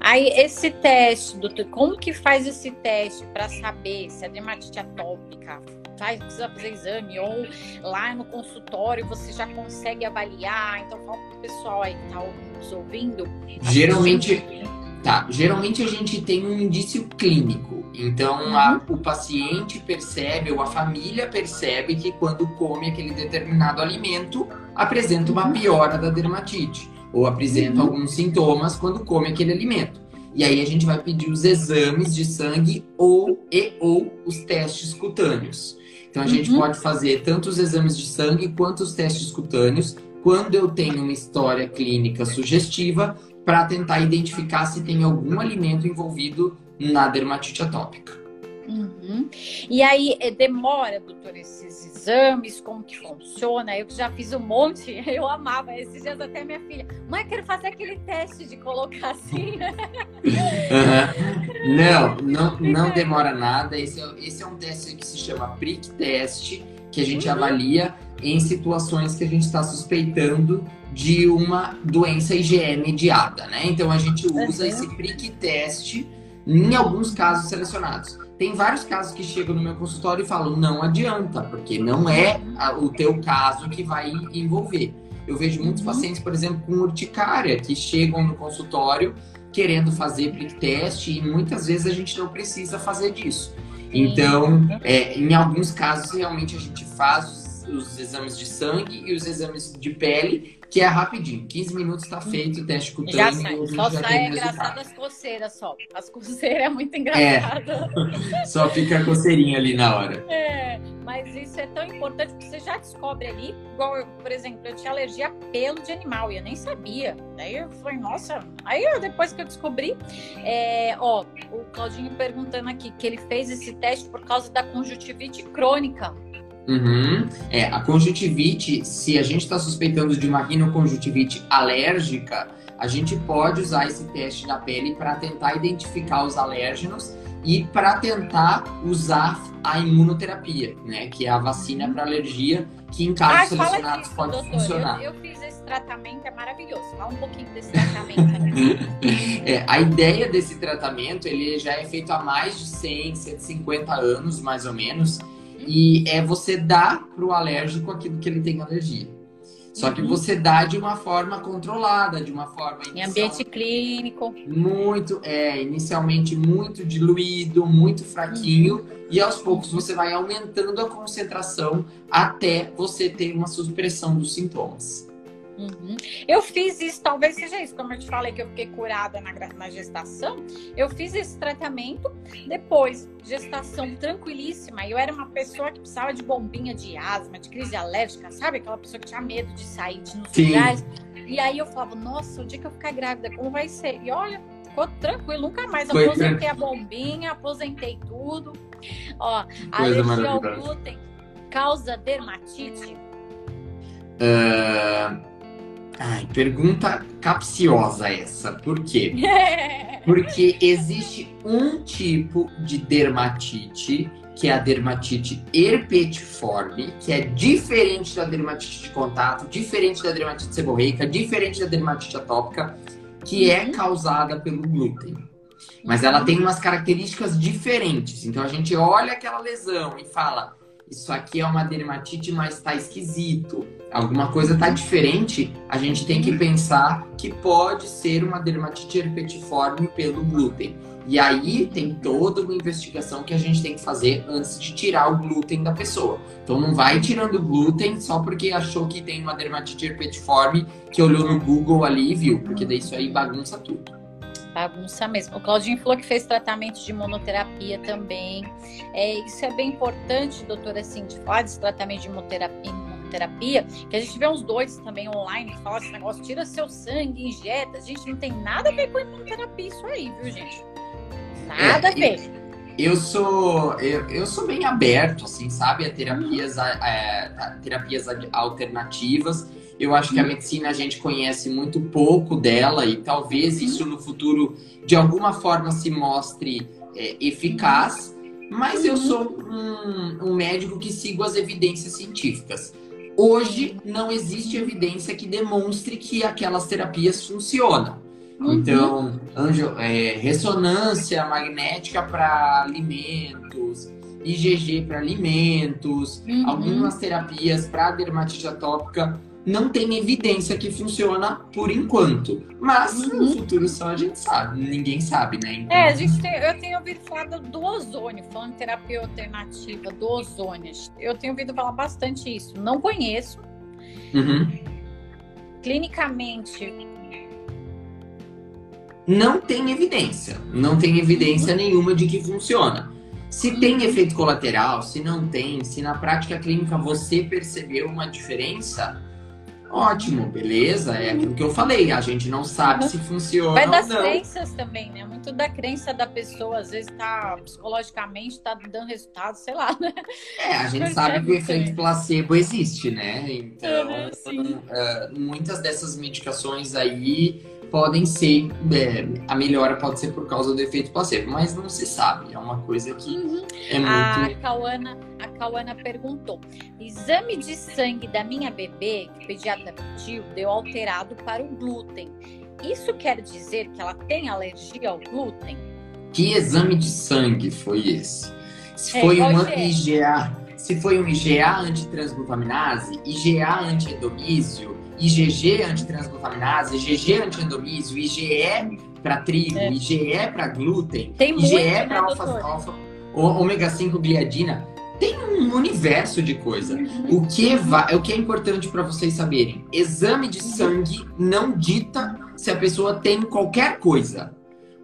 Aí, esse teste, doutor, como que faz esse teste para saber se a dermatite atópica faz, precisa fazer exame ou lá no consultório você já consegue avaliar? Então, fala para o pessoal aí que está nos ouvindo. Geralmente, tá, geralmente a gente tem um indício clínico. Então, uhum. a, o paciente percebe ou a família percebe que quando come aquele determinado alimento apresenta uma uhum. piora da dermatite ou apresenta uhum. alguns sintomas quando come aquele alimento. E aí a gente vai pedir os exames de sangue ou e ou os testes cutâneos. Então a gente uhum. pode fazer tanto os exames de sangue quanto os testes cutâneos quando eu tenho uma história clínica sugestiva para tentar identificar se tem algum alimento envolvido na dermatite atópica. Uhum. E aí, é, demora, doutor, esses exames, como que funciona? Eu já fiz um monte, eu amava. Esses dias até minha filha, mãe, quero fazer aquele teste de colocar assim. uhum. Não, não, não demora nada. Esse é, esse é um teste que se chama PRIC teste, que a gente uhum. avalia em situações que a gente está suspeitando de uma doença IgE mediada, né? Então a gente usa uhum. esse PRIC teste em alguns casos selecionados. Tem vários casos que chegam no meu consultório e falam: não adianta, porque não é o teu caso que vai envolver. Eu vejo muitos uhum. pacientes, por exemplo, com urticária, que chegam no consultório querendo fazer prick test e muitas vezes a gente não precisa fazer disso. Então, é, em alguns casos, realmente a gente faz os, os exames de sangue e os exames de pele que é rapidinho. 15 minutos está feito o teste cutâneo. Já sai. Só já sai é engraçado as coceiras só. As coceiras é muito engraçado. É. só fica a coceirinha ali na hora. É, mas isso é tão importante que você já descobre ali. Igual, eu, por exemplo, eu tinha alergia a pelo de animal e eu nem sabia. Daí eu falei, nossa. Aí eu, depois que eu descobri, é, ó, o Claudinho perguntando aqui que ele fez esse teste por causa da conjuntivite crônica. Uhum. É, a conjuntivite, se a gente está suspeitando de uma rinoconjuntivite alérgica, a gente pode usar esse teste da pele para tentar identificar os alérgenos e para tentar usar a imunoterapia, né? Que é a vacina para alergia, que em casos ah, selecionados disso, pode doutor, funcionar. Eu, eu, fiz esse tratamento, é maravilhoso. Fala um pouquinho desse tratamento. é, a ideia desse tratamento, ele já é feito há mais de 100, 150 anos, mais ou menos. E é você dar para o alérgico aquilo que ele tem alergia. Só que uhum. você dá de uma forma controlada, de uma forma inicial, em ambiente clínico. Muito, é, inicialmente muito diluído, muito fraquinho, uhum. e aos poucos você vai aumentando a concentração até você ter uma supressão dos sintomas. Uhum. Eu fiz isso, talvez seja isso, como eu te falei que eu fiquei curada na, na gestação, eu fiz esse tratamento, depois, gestação tranquilíssima, eu era uma pessoa que precisava de bombinha de asma, de crise alérgica, sabe? Aquela pessoa que tinha medo de sair de nos lugares. E aí eu falava, nossa, o dia que eu ficar grávida, como vai ser? E olha, ficou tranquilo, nunca mais. Foi aposentei a bombinha, aposentei tudo. Ó, a alergia ao glúten causa dermatite? Uh Ai, pergunta capciosa essa. Por quê? Porque existe um tipo de dermatite, que é a dermatite herpetiforme, que é diferente da dermatite de contato, diferente da dermatite seborreica, diferente da dermatite atópica, que é uhum. é causada pelo glúten. mas ela tem umas características diferentes. Então a gente olha aquela lesão e fala: isso aqui é uma dermatite, mas está esquisito. Alguma coisa está diferente. A gente tem que pensar que pode ser uma dermatite herpetiforme pelo glúten. E aí tem toda uma investigação que a gente tem que fazer antes de tirar o glúten da pessoa. Então não vai tirando o glúten só porque achou que tem uma dermatite herpetiforme, que olhou no Google ali e viu, porque daí isso aí bagunça tudo. Bagunça mesmo. O Claudinho falou que fez tratamento de monoterapia também. É, isso é bem importante, doutora, assim, de falar desse tratamento de monoterapia, terapia, que a gente vê uns doidos também online que falam esse negócio, tira seu sangue, injeta. Gente não tem nada a ver com imunoterapia isso aí, viu, gente? Nada é, a ver. Eu sou, eu, eu sou bem aberto, assim, sabe? A terapias, a, a, a terapias alternativas. Eu acho que a uhum. medicina a gente conhece muito pouco dela e talvez uhum. isso no futuro de alguma forma se mostre é, eficaz. Mas eu uhum. sou um, um médico que sigo as evidências científicas. Hoje não existe evidência que demonstre que aquelas terapias funcionam. Uhum. Então, anjo, é, ressonância magnética para alimentos, IgG para alimentos, uhum. algumas terapias para dermatite atópica não tem evidência que funciona por enquanto. Mas uhum. no futuro só a gente sabe, ninguém sabe, né? Então... É, a gente tem, eu tenho ouvido falar do ozônio, falando terapia alternativa do ozônio. Eu tenho ouvido falar bastante isso. Não conheço. Uhum. Clinicamente, não tem evidência. Não tem evidência nenhuma de que funciona. Se tem efeito colateral, se não tem, se na prática clínica você percebeu uma diferença, ótimo, beleza? É aquilo que eu falei. A gente não sabe se funciona. Vai das crenças também, né? Muito da crença da pessoa, às vezes tá psicologicamente, tá dando resultado, sei lá, né? É, a gente sabe que o efeito placebo existe, né? Então, uh, muitas dessas medicações aí podem ser, é, a melhora pode ser por causa do efeito placebo, mas não se sabe, é uma coisa que uhum. é muito... A Cauana, a Cauana perguntou, exame de sangue da minha bebê, que o pediatra pediu, deu alterado para o glúten. Isso quer dizer que ela tem alergia ao glúten? Que exame de sangue foi esse? Se é, foi uma IgA, se foi um IgA antitransglutaminase, IgA antiedomísio, IgG antitransglutaminase, IgG antiendomísio, IgE para trigo, é. IgE para glúten, Tem IgE né, para alfa, alfa, ômega 5 gliadina. Tem um universo de coisa. Uhum. O que, o que é importante para vocês saberem? Exame de sangue não dita se a pessoa tem qualquer coisa.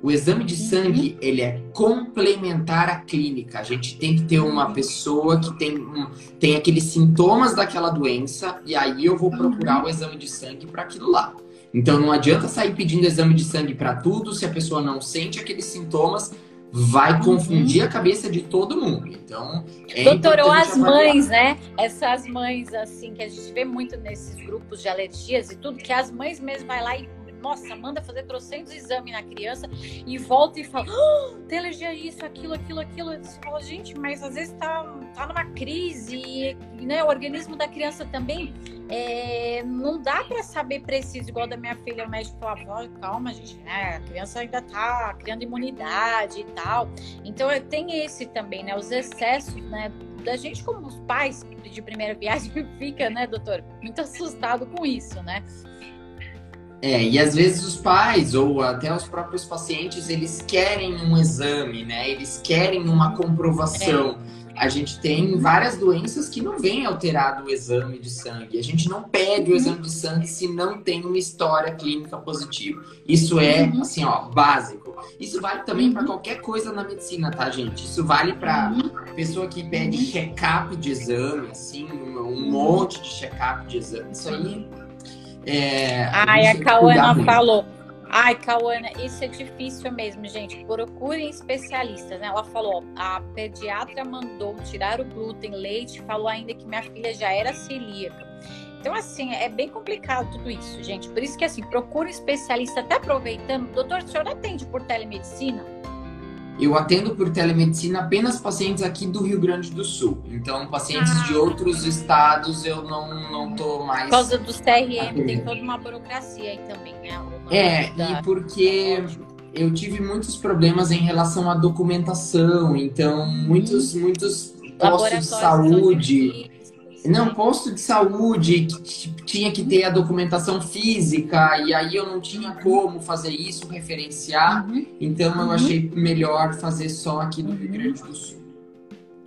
O exame de sangue, ele é complementar à clínica. A gente tem que ter uma pessoa que tem, um, tem aqueles sintomas daquela doença e aí eu vou procurar o exame de sangue para aquilo lá. Então não adianta sair pedindo exame de sangue para tudo se a pessoa não sente aqueles sintomas, vai confundir a cabeça de todo mundo. Então, é Doutor, ou as avaliar. mães, né? Essas mães assim que a gente vê muito nesses grupos de alergias e tudo, que as mães mesmo vai lá e nossa, manda fazer trocentos exames na criança e volta e fala, oh, tem alergia a isso, aquilo, aquilo, aquilo. Você fala, gente, mas às vezes tá, tá numa crise né, o organismo da criança também é, não dá para saber preciso, igual da minha filha, o médico falou, calma, gente, né? A criança ainda tá criando imunidade e tal. Então tem esse também, né? Os excessos, né? Da gente como os pais de primeira viagem fica, né, doutor, muito assustado com isso, né? É, e às vezes os pais ou até os próprios pacientes, eles querem um exame, né? Eles querem uma comprovação. É. A gente tem várias doenças que não vem alterado o exame de sangue. A gente não pede o exame de sangue se não tem uma história clínica positiva. Isso é, uhum. assim, ó, básico. Isso vale também uhum. para qualquer coisa na medicina, tá, gente? Isso vale para uhum. pessoa que pede check-up de exame, assim, um monte de check-up de exame. Isso aí é, Ai, a Cauana falou. Ai, Cauana, isso é difícil mesmo, gente. Procurem especialistas, né? Ela falou, a pediatra mandou tirar o glúten, leite, falou ainda que minha filha já era celíaca. Então, assim, é bem complicado tudo isso, gente. Por isso que, assim, procura um especialista, até aproveitando. Doutor, o senhor atende por telemedicina? Eu atendo por telemedicina apenas pacientes aqui do Rio Grande do Sul. Então, pacientes ah. de outros estados eu não, não tô mais. Por causa dos TRM, tem toda uma burocracia aí também, né? É, da... e porque eu tive muitos problemas em relação à documentação, então muitos, muitos postos de saúde. Não, posto de saúde que tinha que ter a documentação física, e aí eu não tinha como fazer isso, referenciar. Uhum. Então eu uhum. achei melhor fazer só aqui no Rio Grande do Sul.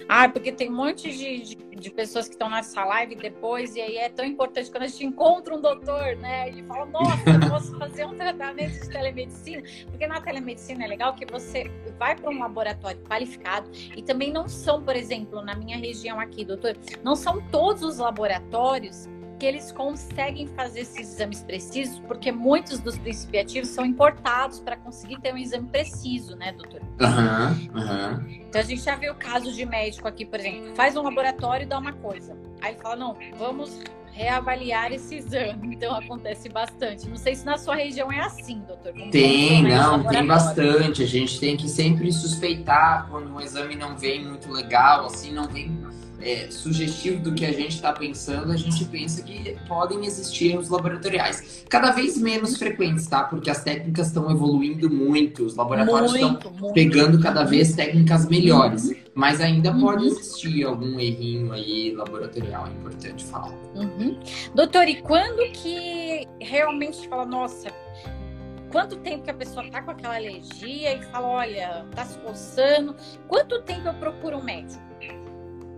Ah, porque tem um monte de, de, de, pessoas que estão nessa live depois, e aí é tão importante quando a gente encontra um doutor, né? E fala, nossa, eu posso fazer um tratamento de telemedicina. Porque na telemedicina é legal que você vai para um laboratório qualificado e também não são, por exemplo, na minha região aqui, doutor, não são todos os laboratórios que eles conseguem fazer esses exames precisos, porque muitos dos princípios ativos são importados para conseguir ter um exame preciso, né, doutor? Uhum, uhum. Então a gente já vê o caso de médico aqui, por exemplo, faz um laboratório e dá uma coisa. Aí fala, não, vamos reavaliar esse exame. Então acontece bastante. Não sei se na sua região é assim, doutor. Como tem, não, tem bastante. A gente tem que sempre suspeitar quando um exame não vem muito legal, assim, não vem é, sugestivo do que a gente está pensando, a gente pensa que podem existir erros laboratoriais. Cada vez menos frequentes, tá? Porque as técnicas estão evoluindo muito, os laboratórios estão pegando cada vez técnicas melhores. Uhum. Mas ainda uhum. pode existir algum errinho aí laboratorial, é importante falar. Uhum. Doutor, e quando que realmente fala, nossa, quanto tempo que a pessoa tá com aquela alergia e fala, olha, tá se coçando, quanto tempo eu procuro um médico?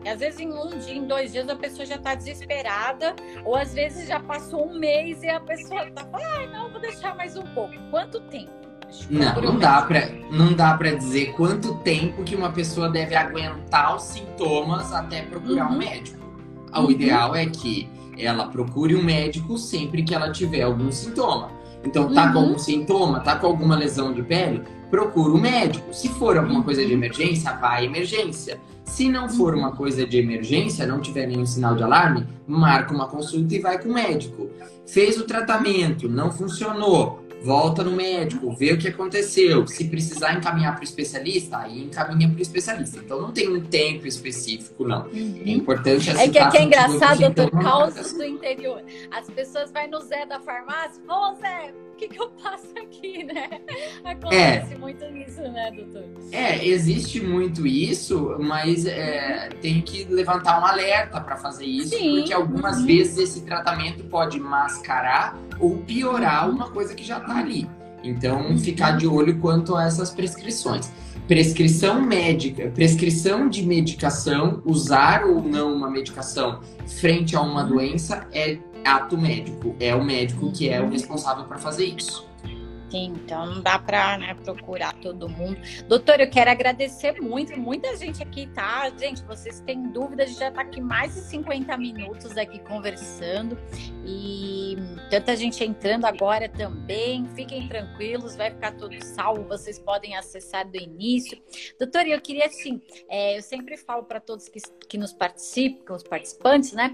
Às vezes em um dia, em dois dias, a pessoa já está desesperada, ou às vezes já passou um mês e a pessoa está ai, não, vou deixar mais um pouco. Quanto tempo? Não, não dá, pra, não dá para dizer quanto tempo que uma pessoa deve aguentar os sintomas até procurar uhum. um médico. O uhum. ideal é que ela procure um médico sempre que ela tiver algum sintoma. Então, tá uhum. com algum sintoma, tá com alguma lesão de pele, procura o um médico. Se for alguma coisa de emergência, vai à emergência. Se não for uma coisa de emergência, não tiver nenhum sinal de alarme, marca uma consulta e vai com o médico. Fez o tratamento, não funcionou, volta no médico, vê o que aconteceu. Se precisar encaminhar para o especialista, aí encaminha para o especialista. Então não tem um tempo específico, não. Uhum. É importante É que aqui é engraçado, doutor, causos do interior. As pessoas vão no Zé da farmácia, ô Zé, o que, que eu faço aqui, né? Acontece é, muito isso, né, doutor? É, existe muito isso, mas é, tem que levantar um alerta para fazer isso, Sim. porque algumas uhum. vezes esse tratamento pode mascarar ou piorar uma coisa que já está ali. Então, uhum. ficar de olho quanto a essas prescrições. Prescrição médica, prescrição de medicação, usar ou não uma medicação frente a uma uhum. doença é ato médico. É o médico que é o responsável para fazer isso. Então não dá para né, procurar todo mundo. Doutor, eu quero agradecer muito, muita gente aqui, tá? Gente, vocês têm dúvidas, já está aqui mais de 50 minutos aqui conversando e tanta gente entrando agora também. Fiquem tranquilos, vai ficar tudo salvo, vocês podem acessar do início. Doutor, eu queria assim, é, eu sempre falo para todos que, que nos participam, os participantes, né?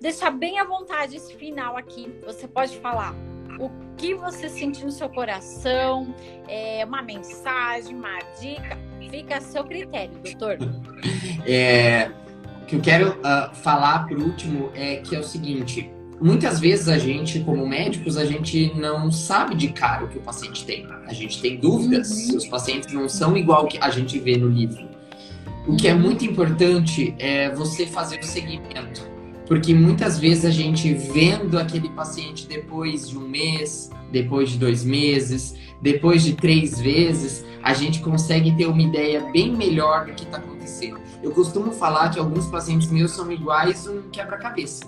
deixar bem à vontade esse final aqui. Você pode falar o que você sentiu no seu coração, é, uma mensagem, uma dica. Fica a seu critério, doutor. É, o que eu quero uh, falar por último é que é o seguinte. Muitas vezes a gente, como médicos, a gente não sabe de cara o que o paciente tem. A gente tem dúvidas. Uhum. Os pacientes não são igual que a gente vê no livro. O que é muito importante é você fazer o seguimento porque muitas vezes a gente vendo aquele paciente depois de um mês, depois de dois meses, depois de três vezes, a gente consegue ter uma ideia bem melhor do que está acontecendo. Eu costumo falar que alguns pacientes meus são iguais um quebra-cabeça.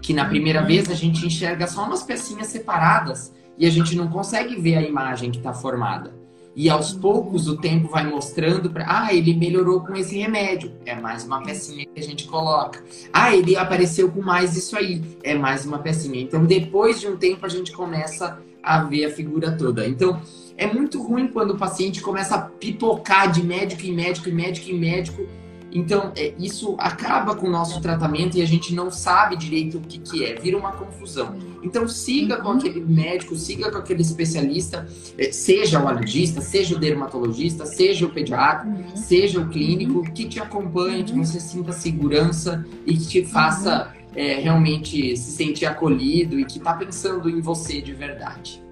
Que na primeira vez a gente enxerga só umas pecinhas separadas e a gente não consegue ver a imagem que está formada. E aos poucos o tempo vai mostrando para, ah, ele melhorou com esse remédio, é mais uma pecinha que a gente coloca. Ah, ele apareceu com mais isso aí, é mais uma pecinha. Então, depois de um tempo a gente começa a ver a figura toda. Então, é muito ruim quando o paciente começa a pipocar de médico em médico, em médico em médico então, é, isso acaba com o nosso tratamento e a gente não sabe direito o que, que é, vira uma confusão. Então, siga com uhum. aquele médico, siga com aquele especialista, é, seja o alergista, seja o dermatologista, seja o pediatra, uhum. seja o clínico, uhum. que te acompanhe, que você sinta segurança e que te faça é, realmente se sentir acolhido e que está pensando em você de verdade.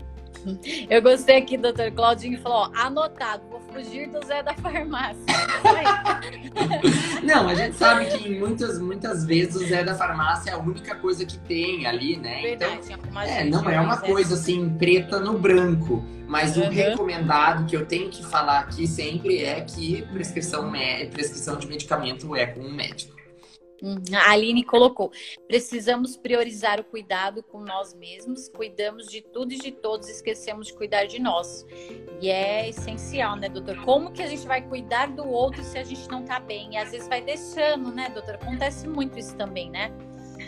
Eu gostei aqui, doutor Claudinho falou, ó, anotado, vou fugir do Zé da farmácia. não, a gente sabe que muitas, muitas vezes o Zé da farmácia é a única coisa que tem ali, né? Verdade, então, é, não é uma coisa assim preta no branco. Mas uhum. o recomendado que eu tenho que falar aqui sempre é que prescrição, prescrição de medicamento é com um médico. Uhum. A Aline colocou: precisamos priorizar o cuidado com nós mesmos, cuidamos de tudo e de todos, esquecemos de cuidar de nós. E é essencial, né, doutor? Como que a gente vai cuidar do outro se a gente não tá bem? E às vezes vai deixando, né, doutor? Acontece muito isso também, né?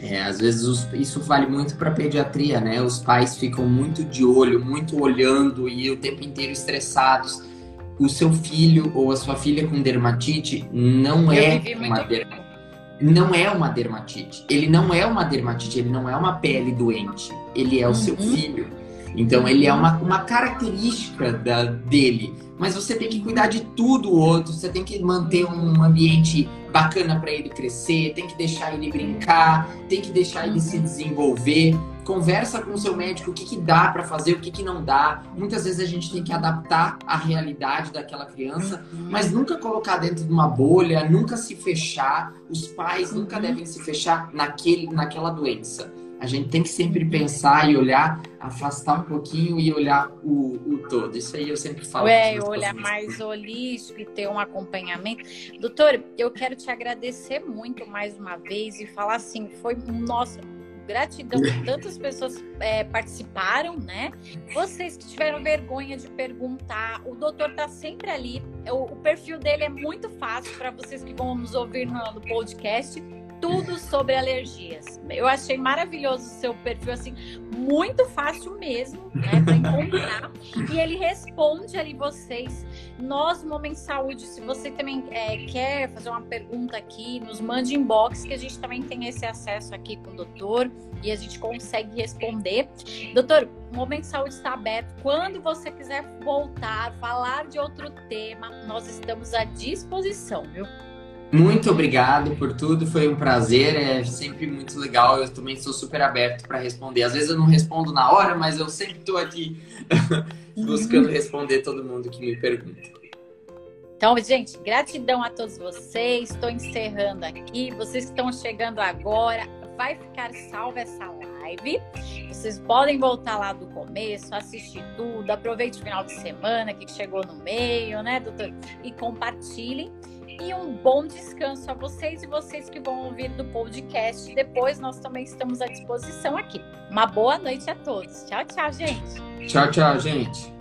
É, às vezes os, isso vale muito para pediatria, né? Os pais ficam muito de olho, muito olhando e o tempo inteiro estressados. O seu filho ou a sua filha com dermatite não Eu é uma dermatite não é uma dermatite. Ele não é uma dermatite, ele não é uma pele doente. Ele é o uhum. seu filho. Então ele é uma, uma característica da, dele. Mas você tem que cuidar de tudo o outro, você tem que manter um ambiente bacana para ele crescer, tem que deixar ele brincar, tem que deixar ele se desenvolver. Conversa com o seu médico o que, que dá para fazer, o que, que não dá. Muitas vezes a gente tem que adaptar a realidade daquela criança, mas nunca colocar dentro de uma bolha, nunca se fechar. Os pais nunca uhum. devem se fechar naquele, naquela doença. A gente tem que sempre pensar e olhar, afastar um pouquinho e olhar o, o todo. Isso aí eu sempre falo. É, olhar mais holístico e ter um acompanhamento. Doutor, eu quero te agradecer muito mais uma vez e falar assim, foi nossa gratidão que tantas pessoas é, participaram, né? Vocês que tiveram vergonha de perguntar, o doutor tá sempre ali. O, o perfil dele é muito fácil para vocês que vão nos ouvir no, no podcast tudo sobre alergias. Eu achei maravilhoso o seu perfil, assim, muito fácil mesmo, né, para encontrar. e ele responde ali vocês. Nós, Momento Saúde, se você também é, quer fazer uma pergunta aqui, nos mande inbox, que a gente também tem esse acesso aqui com o doutor e a gente consegue responder. Doutor, o Momento Saúde está aberto. Quando você quiser voltar, falar de outro tema, nós estamos à disposição, viu? Muito obrigado por tudo, foi um prazer, é sempre muito legal. Eu também sou super aberto para responder. Às vezes eu não respondo na hora, mas eu sempre estou aqui buscando responder todo mundo que me pergunta. Então, gente, gratidão a todos vocês. Estou encerrando aqui. Vocês que estão chegando agora, vai ficar salva essa live. Vocês podem voltar lá do começo, assistir tudo, aproveite o final de semana que chegou no meio, né, doutor? E compartilhem e um bom descanso a vocês e vocês que vão ouvir do podcast. Depois nós também estamos à disposição aqui. Uma boa noite a todos. Tchau, tchau, gente. Tchau, tchau, gente.